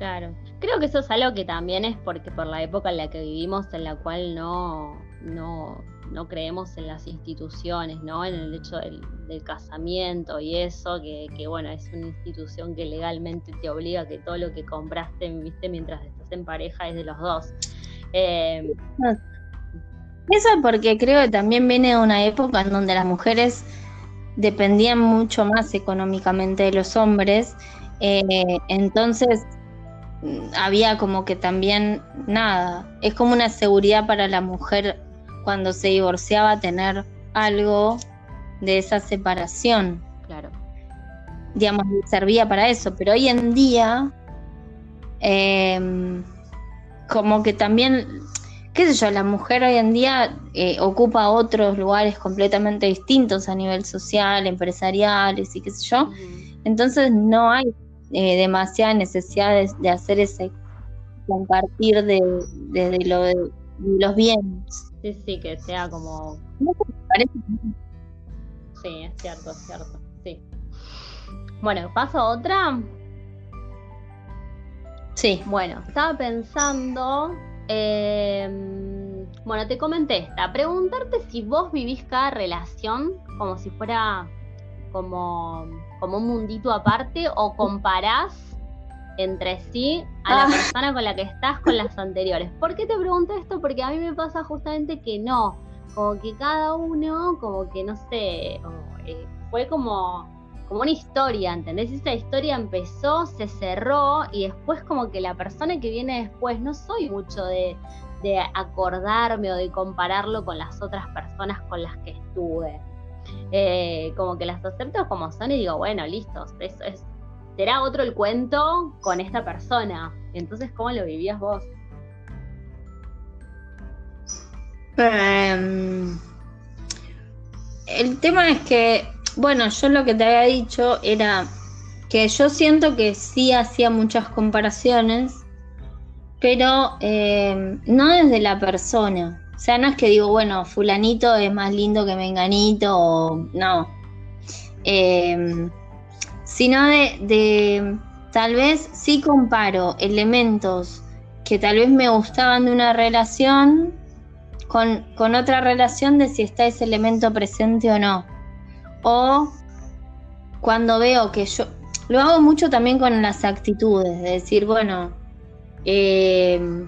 [SPEAKER 1] Claro. Creo que eso es algo que también es porque por la época en la que vivimos, en la cual no, no, no creemos en las instituciones, ¿no? En el hecho del, casamiento y eso, que, que, bueno, es una institución que legalmente te obliga a que todo lo que compraste, viste, mientras estás en pareja es de los dos.
[SPEAKER 2] Eh, eso porque creo que también viene de una época en donde las mujeres dependían mucho más económicamente de los hombres, eh, entonces había como que también nada, es como una seguridad para la mujer cuando se divorciaba tener algo de esa separación.
[SPEAKER 1] Claro.
[SPEAKER 2] Digamos, servía para eso, pero hoy en día, em, como que también, qué sé yo, la mujer hoy en día eh, ocupa otros lugares completamente distintos a nivel social, empresariales y qué sé yo. Entonces no hay eh, demasiada necesidad de, hacer ese compartir de, lo, de, los bienes.
[SPEAKER 1] Sí, sí, que sea como... Sí, es cierto, es cierto, sí. Bueno, ¿paso otra?
[SPEAKER 2] Sí.
[SPEAKER 1] Bueno, estaba pensando... Em, bueno, te comenté esta. Preguntarte si vos vivís cada relación como si fuera como, como un mundito aparte o comparás entre sí a la ah. persona con la que estás con las anteriores. ¿Por qué te pregunto esto? Porque a mí me pasa justamente que no, como que cada uno, como que no sé, eh, fue como, como una historia, ¿entendés? Esa historia empezó, se cerró y después como que la persona que viene después, no soy mucho de, de acordarme o de compararlo con las otras personas con las que estuve. Eh, como que las acepto como son y digo, bueno, listo, es, será otro el cuento con esta persona. Entonces, ¿cómo lo vivías vos?
[SPEAKER 2] Em, el tema es que, bueno, yo lo que te había dicho era que yo siento que sí hacía muchas comparaciones, pero em, no desde la persona. O sea, no es que digo, bueno, fulanito es más lindo que menganito, o no. Em, sino de, tal vez sí comparo elementos que tal vez me gustaban de una relación con, con, otra relación de si está ese elemento presente o no. O cuando veo que yo, lo hago mucho también con las actitudes, de decir, bueno, eh,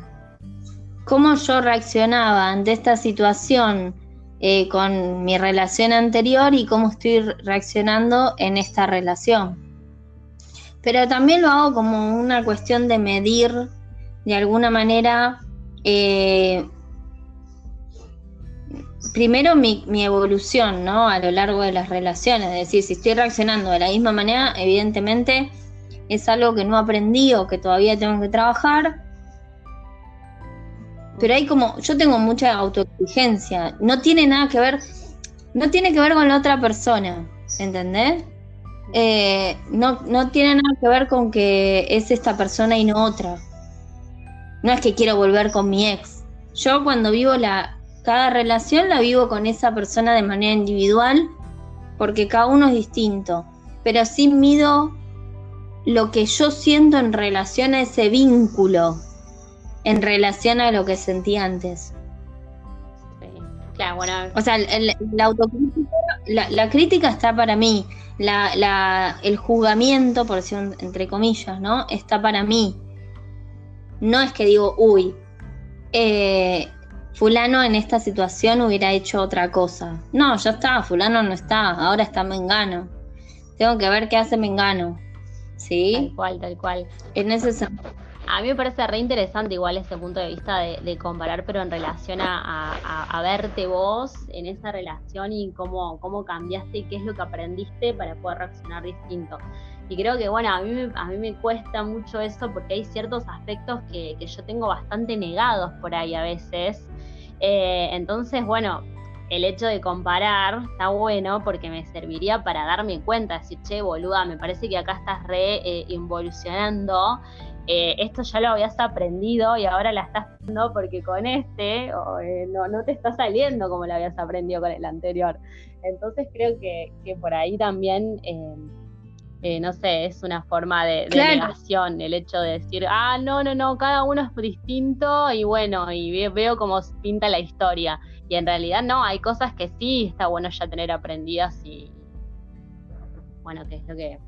[SPEAKER 2] cómo yo reaccionaba ante esta situación eh, con mi relación anterior y cómo estoy reaccionando en esta relación. Pero también lo hago como una cuestión de medir de alguna manera, eh, primero mi, mi, evolución ¿no? a lo largo de las relaciones. Es decir, si estoy reaccionando de la misma manera, evidentemente es algo que no aprendí o que todavía tengo que trabajar pero hay como, yo tengo mucha autoexigencia, no tiene nada que ver, no tiene que ver con la otra persona, ¿entendés? Eh, no, no tiene nada que ver con que es esta persona y no otra. No es que quiero volver con mi ex. Yo cuando vivo la, cada relación la vivo con esa persona de manera individual, porque cada uno es distinto. Pero sí mido lo que yo siento en relación a ese vínculo, en relación a lo que sentí antes.
[SPEAKER 1] Claro, bueno.
[SPEAKER 2] O sea, la autocrítica, la, crítica está para mí, la, el juzgamiento, por decir entre comillas, ¿no? Está para mí. No es que digo, uy, eh, fulano en esta situación hubiera hecho otra cosa. No, ya está, fulano no está, ahora está Mengano. Tengo que ver qué hace Mengano. ¿Sí?
[SPEAKER 1] Tal cual, tal cual.
[SPEAKER 2] Es necesario
[SPEAKER 1] a mí me parece re interesante igual ese punto de vista de, comparar, pero en relación a, verte vos en esa relación y cómo, cómo cambiaste y qué es lo que aprendiste para poder reaccionar distinto. Y creo que, bueno, a mí, me, a mí me cuesta mucho eso porque hay ciertos aspectos que, yo tengo bastante negados por ahí a veces. Eh, entonces, bueno, el hecho de comparar está bueno porque me serviría para darme cuenta, decir, che, boluda, me parece que acá estás re eh, involucionando. Eh, esto ya lo habías aprendido y ahora la estás haciendo porque con este eh, no, no te está saliendo como lo habías aprendido con el anterior. Entonces creo que, que por ahí también eh, no sé, es una forma de, negación, el hecho de decir, ah, no, no, no, cada uno es distinto y bueno, y veo cómo pinta la historia. Y en realidad no, hay cosas que sí está bueno ya tener aprendidas y bueno, que es lo que,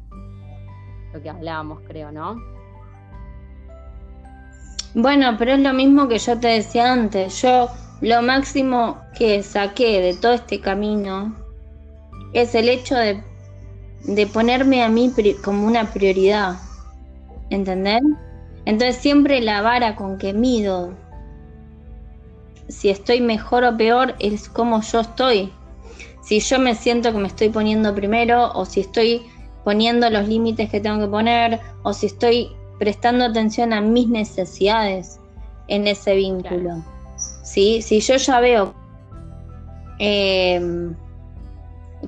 [SPEAKER 1] lo que hablábamos, creo, ¿no?
[SPEAKER 2] Bueno, pero es lo mismo que yo te decía antes. Yo lo máximo que saqué de todo este camino es el hecho de de ponerme a mí como una prioridad. ¿Entender? Entonces siempre la vara con que mido si estoy mejor o peor es como yo estoy. Si yo me siento que me estoy poniendo primero o si estoy poniendo los límites que tengo que poner o si estoy prestando atención a mis necesidades en ese vínculo. Si yo ya veo eh,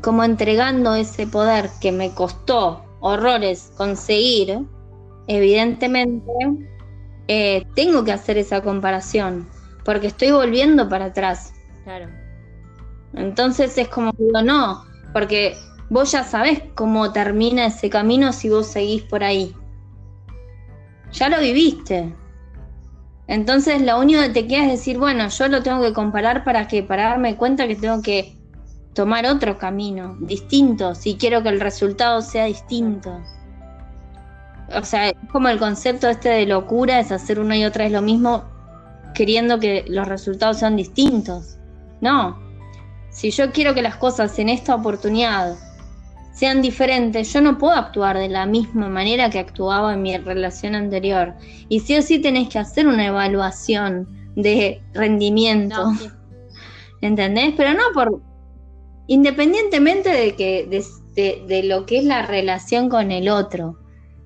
[SPEAKER 2] como entregando ese poder que me costó horrores conseguir, evidentemente eh, tengo que hacer esa comparación, porque estoy volviendo para atrás.
[SPEAKER 1] Claro.
[SPEAKER 2] Entonces es como digo, no, porque vos ya sabés cómo termina ese camino si vos seguís por ahí. Ya lo viviste. Entonces lo único que te queda es decir, bueno, yo lo tengo que comparar para que, para darme cuenta que tengo que tomar otro camino, distinto, si quiero que el resultado sea distinto. O sea, es como el concepto este de locura, es hacer una y otra vez lo mismo, queriendo que los resultados sean distintos. No, si yo quiero que las cosas en esta oportunidad sean diferentes, yo no puedo actuar de la misma manera que actuaba en mi relación anterior. Y sí o sí tenés que hacer una evaluación de rendimiento. ¿Entendés? Pero no por, independientemente de que de, lo que es la relación con el otro,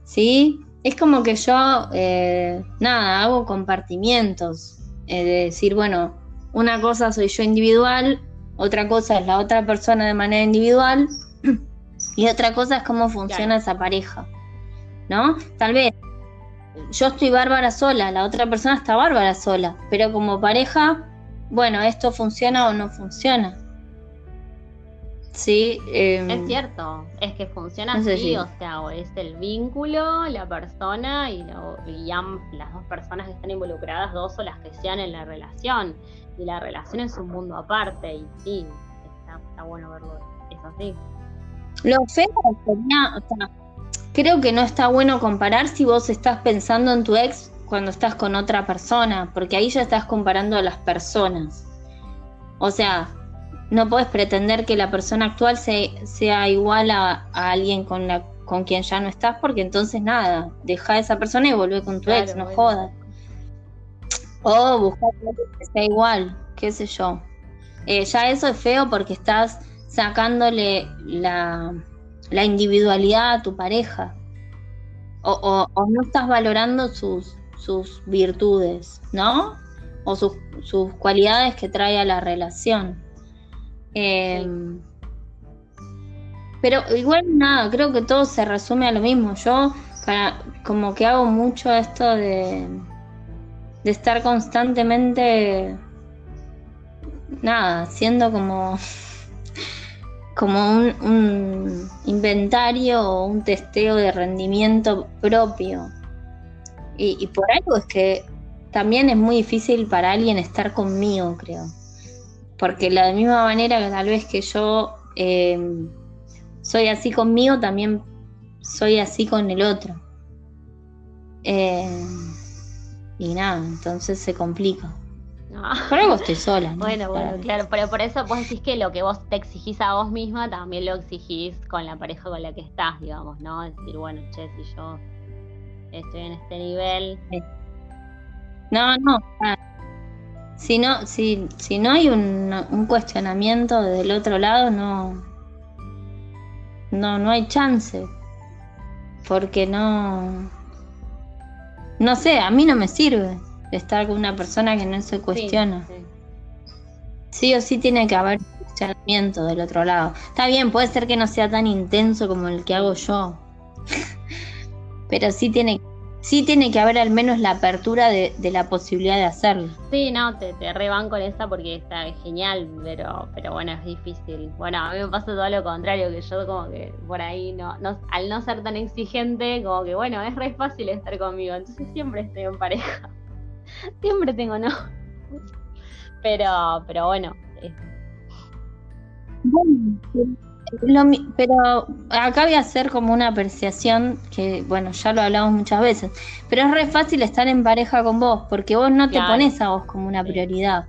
[SPEAKER 2] ¿sí? Es como que yo, eh, nada, hago compartimientos, de decir, bueno, una cosa soy yo individual, otra cosa es la otra persona de manera individual, y otra cosa es cómo funciona esa pareja, ¿no? Tal vez yo estoy bárbara sola, la otra persona está bárbara sola, pero como pareja, bueno, esto funciona o no funciona. Sí,
[SPEAKER 1] em, es cierto, es que funciona así, o sea, es el vínculo, la persona y, lo, las dos personas que están involucradas, dos o las que sean en la relación. Y la relación es un mundo aparte, y sí, está, bueno verlo, es así.
[SPEAKER 2] Lo feo sería, o sea, creo que no está bueno comparar si vos estás pensando en tu ex cuando estás con otra persona, porque ahí ya estás comparando a las personas. O sea, no puedes pretender que la persona actual sea igual a, alguien con, la, con quien ya no estás, porque entonces nada, deja a esa persona y vuelve con tu ex, no jodas. O buscar que sea igual, qué sé yo. Eh, ya eso es feo porque estás sacándole la, individualidad a tu pareja. O, no estás valorando sus, sus virtudes, ¿no? O sus, sus cualidades que trae a la relación. Em, pero igual nada, creo que todo se resume a lo mismo. Yo como que hago mucho esto de, de estar constantemente nada, siendo como como un, inventario o un testeo de rendimiento propio. Y, por algo es que también es muy difícil para alguien estar conmigo, creo porque la misma manera que tal vez que yo em, soy así conmigo, también soy así con el otro. Em, y nada, entonces se complica. Por algo estoy sola.
[SPEAKER 1] Bueno, bueno, claro, pero por eso vos decís que lo que vos te exigís a vos misma también lo exigís con la pareja con la que estás, digamos, ¿no? Es decir, bueno, che, si yo estoy en este nivel.
[SPEAKER 2] No, no, si no, si, si no hay un, un cuestionamiento del otro lado, no, no, no hay chance. Porque no, no sé, a mí no me sirve estar con una persona que no se cuestiona. Sí, o sí tiene que haber cuestionamiento del otro lado. Está bien, puede ser que no sea tan intenso como el que hago yo, pero sí tiene, sí tiene que haber al menos la apertura de, la posibilidad de hacerlo.
[SPEAKER 1] Sí, no, te, te reban con esa porque está genial, pero, pero bueno, es difícil. Bueno, a mí me pasa todo lo contrario, que yo como que por ahí no, no al no ser tan exigente, como que bueno, es re fácil estar conmigo, entonces siempre estoy en pareja. siempre tengo no. Pero, pero bueno.
[SPEAKER 2] pero acá voy a hacer como una apreciación que, bueno, ya lo hablamos muchas veces, pero es re fácil estar en pareja con vos, porque vos no te pones a vos como una prioridad.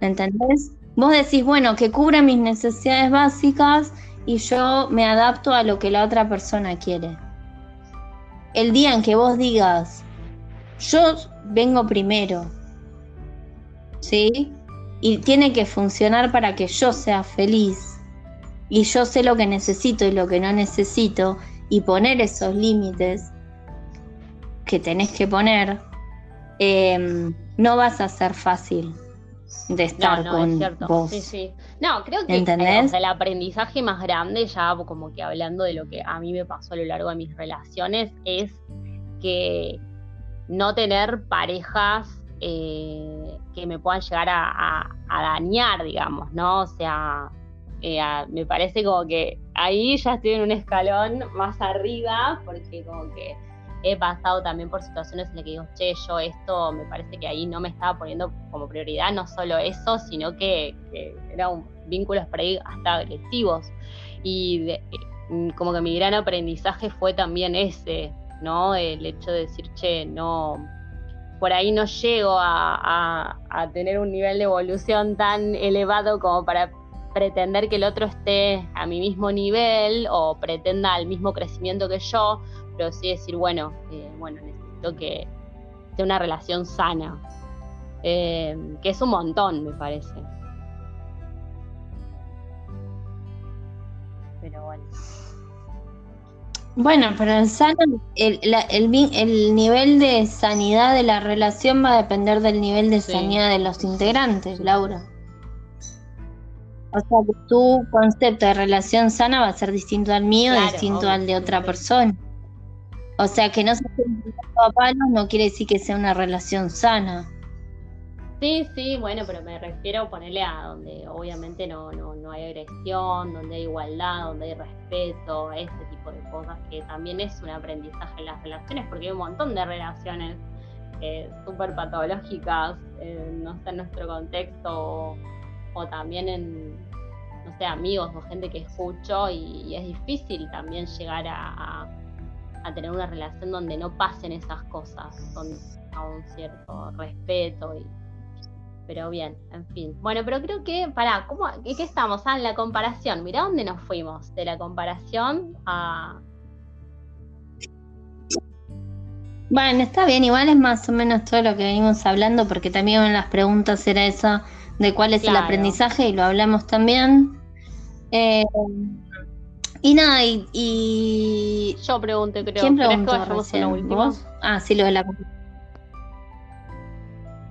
[SPEAKER 2] ¿Entendés? Vos decís, bueno, que cubra mis necesidades básicas y yo me adapto a lo que la otra persona quiere. El día en que vos digas, yo vengo primero, ¿sí? Y tiene que funcionar para que yo sea feliz. Y yo sé lo que necesito y lo que no necesito. Y poner esos límites que tenés que poner, em, no vas a ser fácil de estar con vos.
[SPEAKER 1] Sí, sí. No, creo que el aprendizaje más grande, ya como que hablando de lo que a mí me pasó a lo largo de mis relaciones, es que no tener parejas eh, que me puedan llegar a, dañar, digamos, ¿no? O sea, eh, me parece como que ahí ya estoy en un escalón más arriba, porque como que he pasado también por situaciones en las que digo, che, yo esto me parece que ahí no me estaba poniendo como prioridad, no solo eso, sino que, eran vínculos por ahí hasta agresivos. Y mm, como que mi gran aprendizaje fue también ese, ¿no? El hecho de decir, che, no, por ahí no llego a, tener un nivel de evolución tan elevado como para pretender que el otro esté a mi mismo nivel o pretenda el mismo crecimiento que yo, pero sí decir, bueno, eh, bueno, necesito que sea una relación sana, eh, que es un montón, me parece. Pero bueno.
[SPEAKER 2] Bueno, pero el, el, nivel de sanidad de la relación va a depender del nivel de sanidad de los integrantes, Laura. O sea que tu concepto de relación sana va a ser distinto al mío, distinto al de otra persona. O sea que no se esté a palos no quiere decir que sea una relación sana.
[SPEAKER 1] Sí, sí, bueno, pero me refiero a ponerle a donde obviamente no, no, no hay agresión, donde hay igualdad, donde hay respeto, ese tipo de cosas que también es un aprendizaje en las relaciones, porque hay un montón de relaciones eh, súper patológicas, eh, no sé, en nuestro contexto o, también en, no sé, amigos o gente que escucho y, es difícil también llegar a, a, tener una relación donde no pasen esas cosas, con a un cierto respeto y pero bien, en fin. Bueno, pero creo que, pará, ¿cómo, qué, estamos? Ah, en la comparación. Mirá dónde nos fuimos, de la comparación a...
[SPEAKER 2] Bueno, está bien, igual es más o menos todo lo que venimos hablando, porque también en las preguntas era eso de cuál es el aprendizaje y lo hablamos también. Eh, y nada, y,
[SPEAKER 1] Yo pregunté, creo.
[SPEAKER 2] ¿Quién preguntó ¿Vos? Ah, sí, lo de la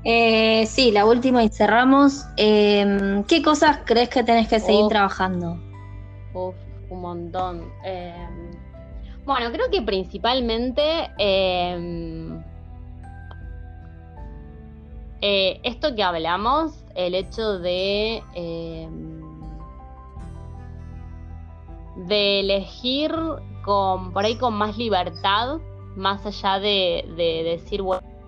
[SPEAKER 2] eh, sí, la última y cerramos. Em, ¿Qué cosas crees que tenés que seguir trabajando?
[SPEAKER 1] Uf, un montón. Em, bueno, creo que principalmente em, eh, esto que hablamos, el hecho de de elegir con por ahí con más libertad, más allá de, de decir bueno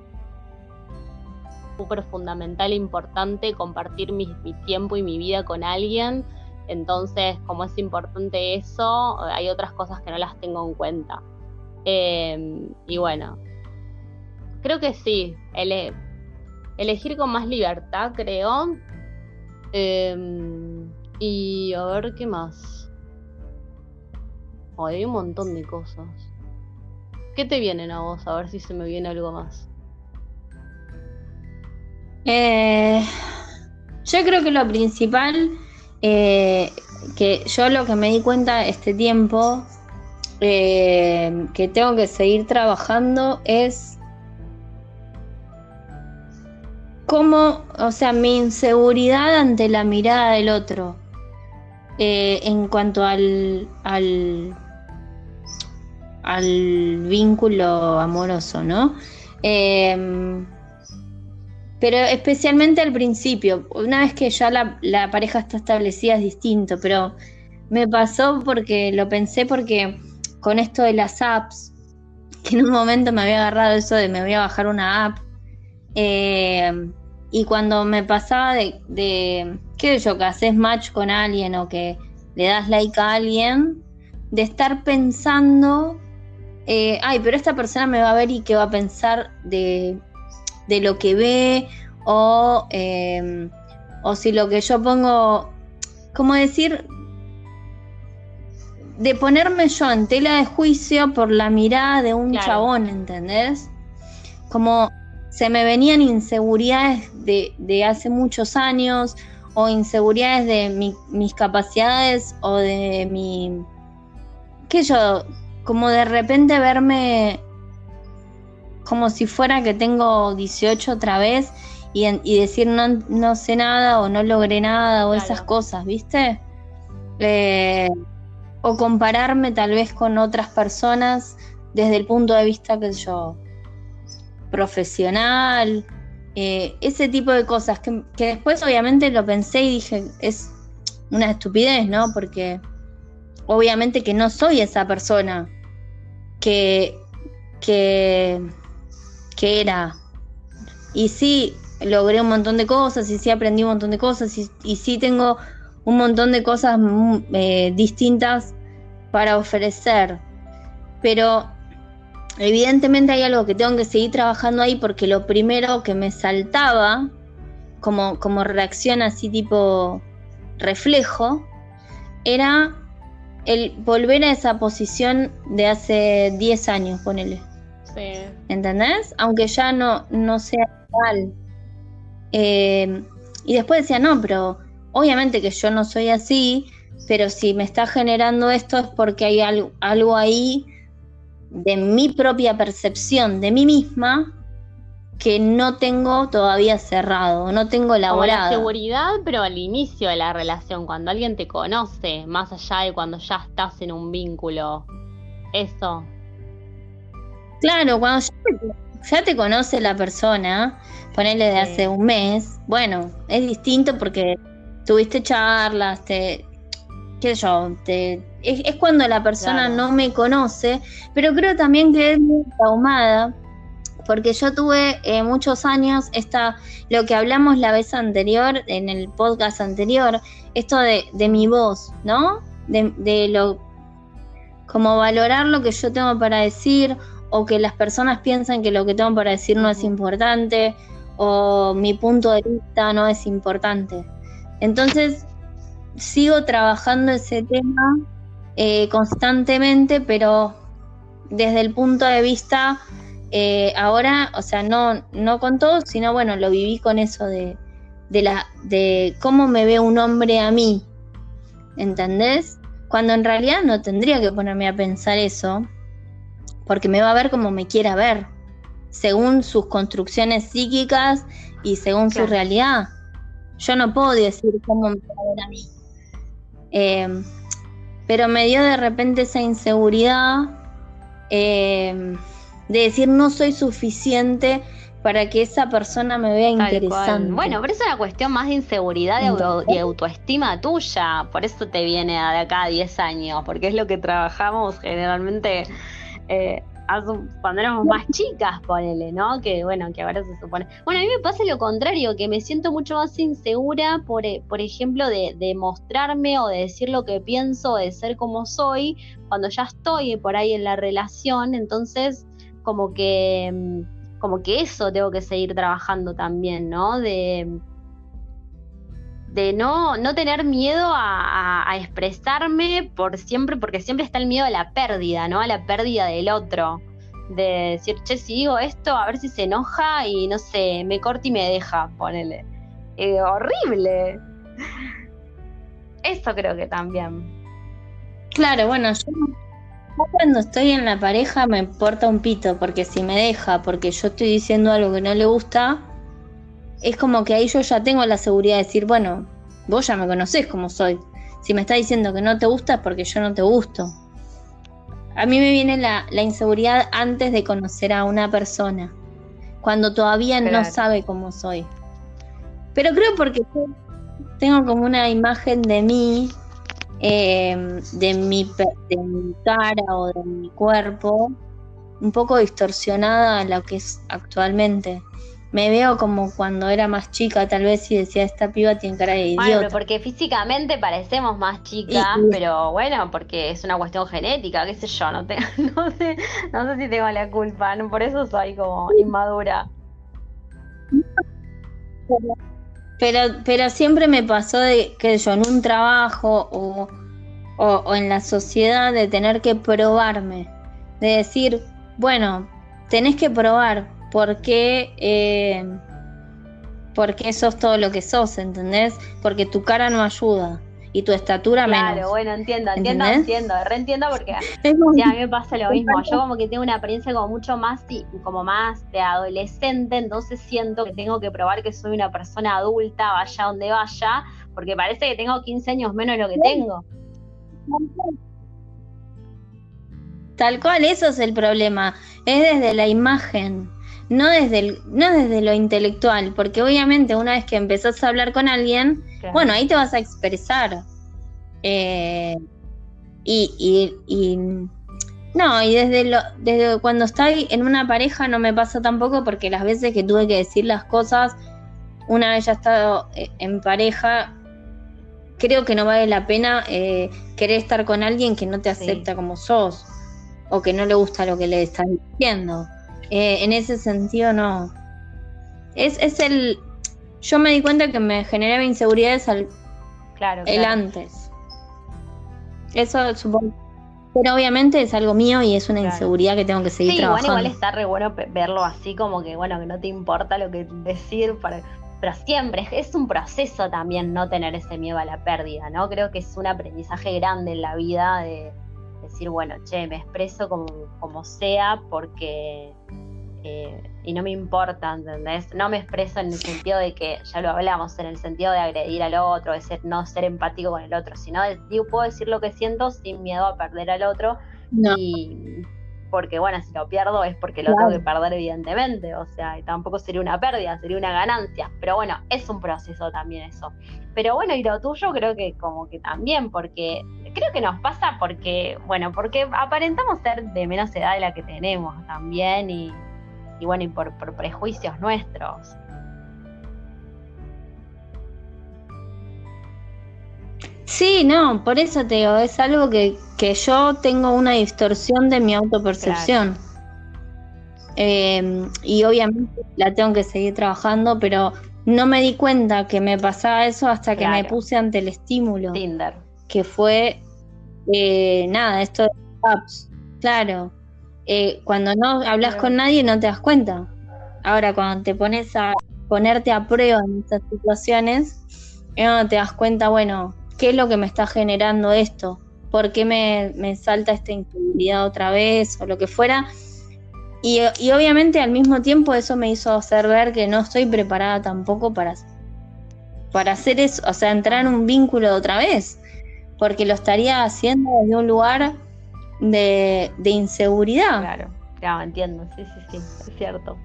[SPEAKER 1] súper fundamental, importante compartir mi, tiempo y mi vida con alguien. Entonces, como es importante eso, hay otras cosas que no las tengo en cuenta. Em, y bueno, creo que sí, elegir con más libertad, creo. Em, y a ver qué más. hay un montón de cosas. ¿Qué te vienen a vos? A ver si se me viene algo más.
[SPEAKER 2] Eh, yo creo que lo principal, eh, que yo lo que me di cuenta este tiempo, eh, que tengo que seguir trabajando es cómo, o sea, mi inseguridad ante la mirada del otro en cuanto al, al, al vínculo amoroso, ¿no? Pero especialmente al principio, una vez que ya la, pareja está establecida es distinto, pero me pasó porque lo pensé porque con esto de las apps, que en un momento me había agarrado eso de me voy a bajar una app, eh, y cuando me pasaba de, de, qué sé yo, que haces match con alguien o que le das like a alguien, de estar pensando, eh, ay, pero esta persona me va a ver y qué va a pensar de, de lo que ve, o, eh, o si lo que yo pongo, ¿cómo decir? De ponerme yo en tela de juicio por la mirada de un chabón, ¿entendés? Como se me venían inseguridades de, hace muchos años o inseguridades de mis capacidades o de mi... que yo, como de repente verme como si fuera que tengo 18 otra vez y, decir no, no, sé nada o no logré nada o esas cosas, ¿viste? Eh, o compararme tal vez con otras personas desde el punto de vista que yo profesional, eh, ese tipo de cosas que, después obviamente lo pensé y dije, es una estupidez, ¿no? Porque obviamente que no soy esa persona que, que, que era. Y sí, logré un montón de cosas y sí aprendí un montón de cosas y, y sí tengo un montón de cosas mm, eh, distintas para ofrecer. Pero evidentemente hay algo que tengo que seguir trabajando ahí porque lo primero que me saltaba como, como reacción así tipo reflejo era el volver a esa posición de hace 10 años, ponele. Sí. ¿Entendés? Aunque ya no, no sea igual. Eh, y después decía, no, pero obviamente que yo no soy así, pero si me está generando esto es porque hay algo, algo ahí de mi propia percepción de mí misma que no tengo todavía cerrado, no tengo elaborado.
[SPEAKER 1] la seguridad, pero al inicio de la relación, cuando alguien te conoce, más allá de cuando ya estás en un vínculo. Eso.
[SPEAKER 2] Claro, cuando ya te, conoce la persona, ponele de hace un mes, bueno, es distinto porque tuviste charlas, te, qué sé yo, te es, cuando la persona no me conoce, pero creo también que es muy traumada, porque yo tuve eh, muchos años esta, lo que hablamos la vez anterior, en el podcast anterior, esto de, mi voz, ¿no? De, lo, como valorar lo que yo tengo para decir, o que las personas piensan que lo que tengo para decir no es importante, o mi punto de vista no es importante. Entonces, sigo trabajando ese tema eh, constantemente, pero desde el punto de vista eh, ahora, o sea, no, no con todo, sino bueno, lo viví con eso de, de, la, de cómo me ve un hombre a mí, ¿entendés? Cuando en realidad no tendría que ponerme a pensar eso, porque me va a ver como me quiera ver, según sus construcciones psíquicas y según su realidad. Yo no puedo decir cómo me va a ver a mí. Eh, pero me dio de repente esa inseguridad eh, de decir no soy suficiente para que esa persona me vea interesante.
[SPEAKER 1] Bueno, pero es una cuestión más de inseguridad y, autoestima tuya, por eso te viene de acá a 10 años, porque es lo que trabajamos generalmente eh, cuando éramos más chicas, ponele, ¿no? Que bueno, que ahora se supone. Bueno, a mí me pasa lo contrario, que me siento mucho más insegura, por, eh, por ejemplo, de, de mostrarme o de decir lo que pienso, de ser como soy, cuando ya estoy por ahí en la relación, entonces como que mm, como que eso tengo que seguir trabajando también, ¿no? De, de no, no tener miedo a, expresarme por siempre, porque siempre está el miedo a la pérdida, ¿no? A la pérdida del otro. De decir, che, si digo esto, a ver si se enoja y no sé, me corta y me deja, ponele. Eh, horrible. Eso creo que también.
[SPEAKER 2] Claro, bueno, yo cuando estoy en la pareja me importa un pito, porque si me deja, porque yo estoy diciendo algo que no le gusta, es como que ahí yo ya tengo la seguridad de decir, bueno, vos ya me conocés como soy. Si me estás diciendo que no te gusta es porque yo no te gusto. A mí me viene la, inseguridad antes de conocer a una persona, cuando todavía no sabe cómo soy. Pero creo porque tengo como una imagen de mí, eh, de, mi, de mi cara o de mi cuerpo, un poco distorsionada a lo que es actualmente me veo como cuando era más chica, tal vez, y decía, esta piba tiene cara de idiota. Bueno,
[SPEAKER 1] porque físicamente parecemos más chicas, pero bueno, porque es una cuestión genética, qué sé yo, no, no, sé, no sé si tengo la culpa, por eso soy como inmadura.
[SPEAKER 2] Pero, pero siempre me pasó de que yo en un trabajo o, o en la sociedad de tener que probarme, de decir, bueno, tenés que probar, porque, eh, porque sos todo lo que sos, ¿entendés? Porque tu cara no ayuda y tu estatura menos.
[SPEAKER 1] Claro, bueno, entiendo, entiendo, entiendo, reentiendo porque a mí me pasa lo mismo. Yo como que tengo una apariencia como mucho más, como más de adolescente, entonces siento que tengo que probar que soy una persona adulta, vaya donde vaya, porque parece que tengo 15 años menos de lo que tengo.
[SPEAKER 2] Tal cual, eso es el problema. Es desde la imagen no desde, el, no desde lo intelectual, porque obviamente una vez que empezás a hablar con alguien, bueno, ahí te vas a expresar. Eh, y, y, no, y desde, lo, desde cuando estoy en una pareja no me pasa tampoco porque las veces que tuve que decir las cosas, una vez ya estado eh, en pareja, creo que no vale la pena eh, querer estar con alguien que no te acepta como sos o que no le gusta lo que le estás diciendo. Eh, en ese sentido no. Es, es el... Yo me di cuenta que me generaba inseguridades al,
[SPEAKER 1] claro,
[SPEAKER 2] el antes. Eso supongo. Pero obviamente es algo mío y es una inseguridad que tengo que seguir sí, trabajando.
[SPEAKER 1] igual está re bueno verlo así como que, bueno, que no te importa lo que decir, para, pero siempre es un proceso también no tener ese miedo a la pérdida, ¿no? Creo que es un aprendizaje grande en la vida de, decir, bueno, che, me expreso como, como sea porque... Eh, y no me importa, ¿entendés? No me expreso en el sentido de que, ya lo hablamos, en el sentido de agredir al otro, de ser, no ser empático con el otro, sino de, digo, puedo decir lo que siento sin miedo a perder al otro. Y porque, bueno, si lo pierdo es porque lo tengo que perder, evidentemente. O sea, tampoco sería una pérdida, sería una ganancia. Pero bueno, es un proceso también eso. Pero bueno, y lo tuyo creo que como que también, porque creo que nos pasa porque, bueno, porque aparentamos ser de menos edad de la que tenemos también y, bueno, y por, prejuicios nuestros.
[SPEAKER 2] Sí, no, por eso te digo, es algo que, yo tengo una distorsión de mi autopercepción. Em, y obviamente la tengo que seguir trabajando, pero no me di cuenta que me pasaba eso hasta que me puse ante el estímulo.
[SPEAKER 1] Tinder.
[SPEAKER 2] Que fue, eh, nada, esto de apps. Claro. Eh, cuando no hablas con nadie no te das cuenta. Ahora, cuando te pones a ponerte a prueba en estas situaciones, no te das cuenta, bueno, ¿qué es lo que me está generando esto? ¿Por qué me, me salta esta inseguridad otra vez? O lo que fuera y, obviamente al mismo tiempo eso me hizo hacer ver que no estoy preparada tampoco para, para hacer eso, o sea, entrar en un vínculo otra vez, porque lo estaría haciendo desde un lugar de, inseguridad.
[SPEAKER 1] Claro, claro, entiendo, sí, sí, sí, es cierto.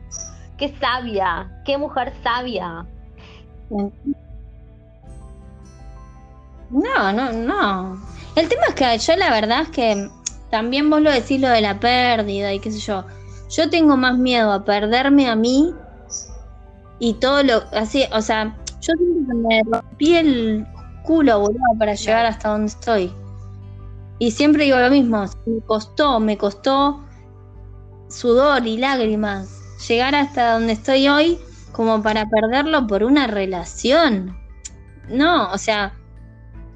[SPEAKER 1] Qué sabia, qué mujer sabia.
[SPEAKER 2] No, no, no. El tema es que yo la verdad es que también vos lo decís lo de la pérdida y qué sé yo. Yo tengo más miedo a perderme a mí y todo lo así, o sea, yo me rompí el culo, boludo, para llegar hasta donde estoy. Y siempre digo lo mismo, me costó, me costó sudor y lágrimas llegar hasta donde estoy hoy como para perderlo por una relación. No, o sea,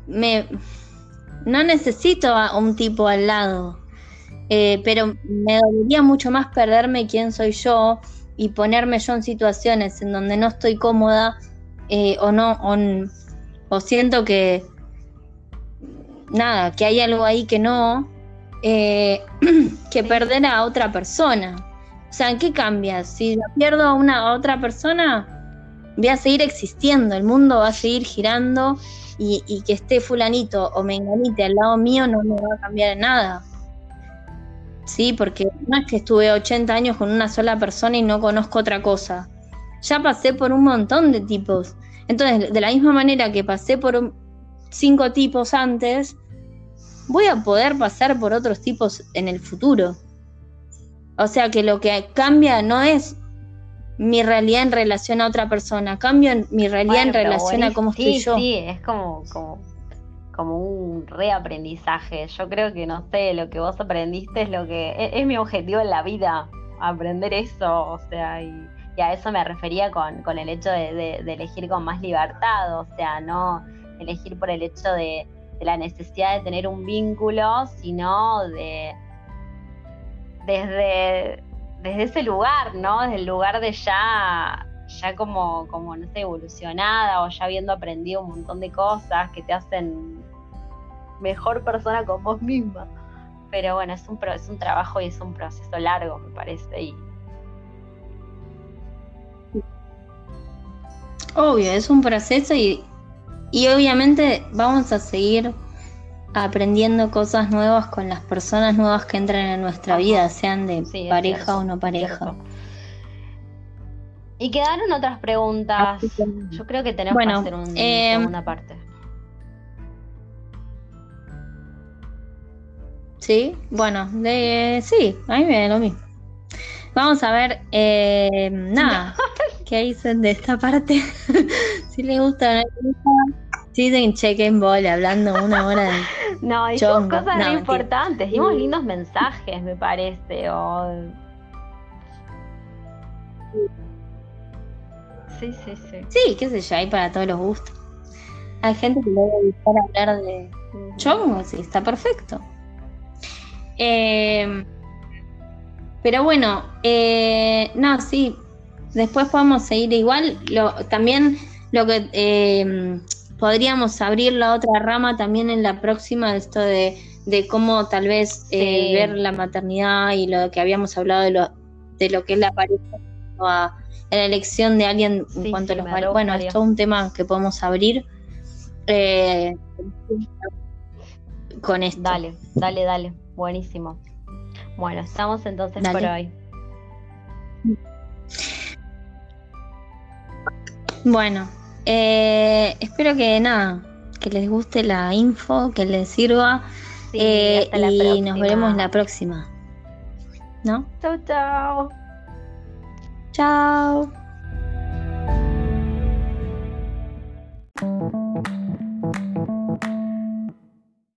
[SPEAKER 2] me no necesito a un tipo al lado. Eh, pero me dolería mucho más perderme quién soy yo y ponerme yo en situaciones en donde no estoy cómoda eh, o no, o, siento que nada, que hay algo ahí que no, eh, que perder a otra persona. O sea, ¿en qué cambia? Si pierdo a una otra persona, voy a seguir existiendo, el mundo va a seguir girando y, que esté fulanito o menganite al lado mío no me va a cambiar nada. Sí, porque no es que estuve 80 años con una sola persona y no conozco otra cosa. Ya pasé por un montón de tipos. Entonces, de la misma manera que pasé por cinco tipos antes, voy a poder pasar por otros tipos en el futuro. O sea que lo que cambia no es mi realidad en relación a otra persona, cambia mi realidad en relación a cómo estoy yo.
[SPEAKER 1] Sí, es como, como, como un reaprendizaje. Yo creo que, no sé, lo que vos aprendiste es lo que es, mi objetivo en la vida, aprender eso, o sea, y, a eso me refería con, con el hecho de elegir con más libertad, o sea, no elegir por el hecho de, la necesidad de tener un vínculo, sino de desde, desde ese lugar, ¿no? Desde el lugar de ya, ya como, como, no sé, evolucionada o ya habiendo aprendido un montón de cosas que te hacen mejor persona con vos misma. Pero bueno, es un, es un trabajo y es un proceso largo, me parece. Y...
[SPEAKER 2] Obvio, es un proceso y, y obviamente vamos a seguir aprendiendo cosas nuevas con las personas nuevas que entran en nuestra vida, sean de pareja o no pareja.
[SPEAKER 1] Y quedaron otras preguntas. Yo creo que tenemos que hacer una eh, segunda parte.
[SPEAKER 2] Sí, bueno, de, sí, a mí me da lo mismo. Vamos a ver, eh, nada, ¿qué dicen de esta parte? Si les gusta, sí, dicen check ball hablando una hora de.
[SPEAKER 1] No, dijimos cosas importantes, dimos lindos mensajes, me parece. Sí, sí, sí.
[SPEAKER 2] Sí, qué sé yo, hay para todos los gustos. Hay gente que le va a gustar hablar de chongo, sí, está perfecto. Eh, pero bueno, eh, no, sí, después podemos seguir igual. Lo, también lo que eh, podríamos abrir la otra rama también en la próxima, esto de, cómo tal vez eh, ver la maternidad y lo que habíamos hablado de lo, de lo que es la pareja, a, la elección de alguien en cuanto a los valores. Bueno, esto es un tema que podemos abrir con esto.
[SPEAKER 1] Dale, dale, dale, buenísimo. Bueno, estamos entonces por hoy.
[SPEAKER 2] Bueno, eh, espero que nada, que les guste la info, que les sirva. Eh, y nos veremos la próxima. ¿No?
[SPEAKER 1] Chao, chao.
[SPEAKER 2] Chao.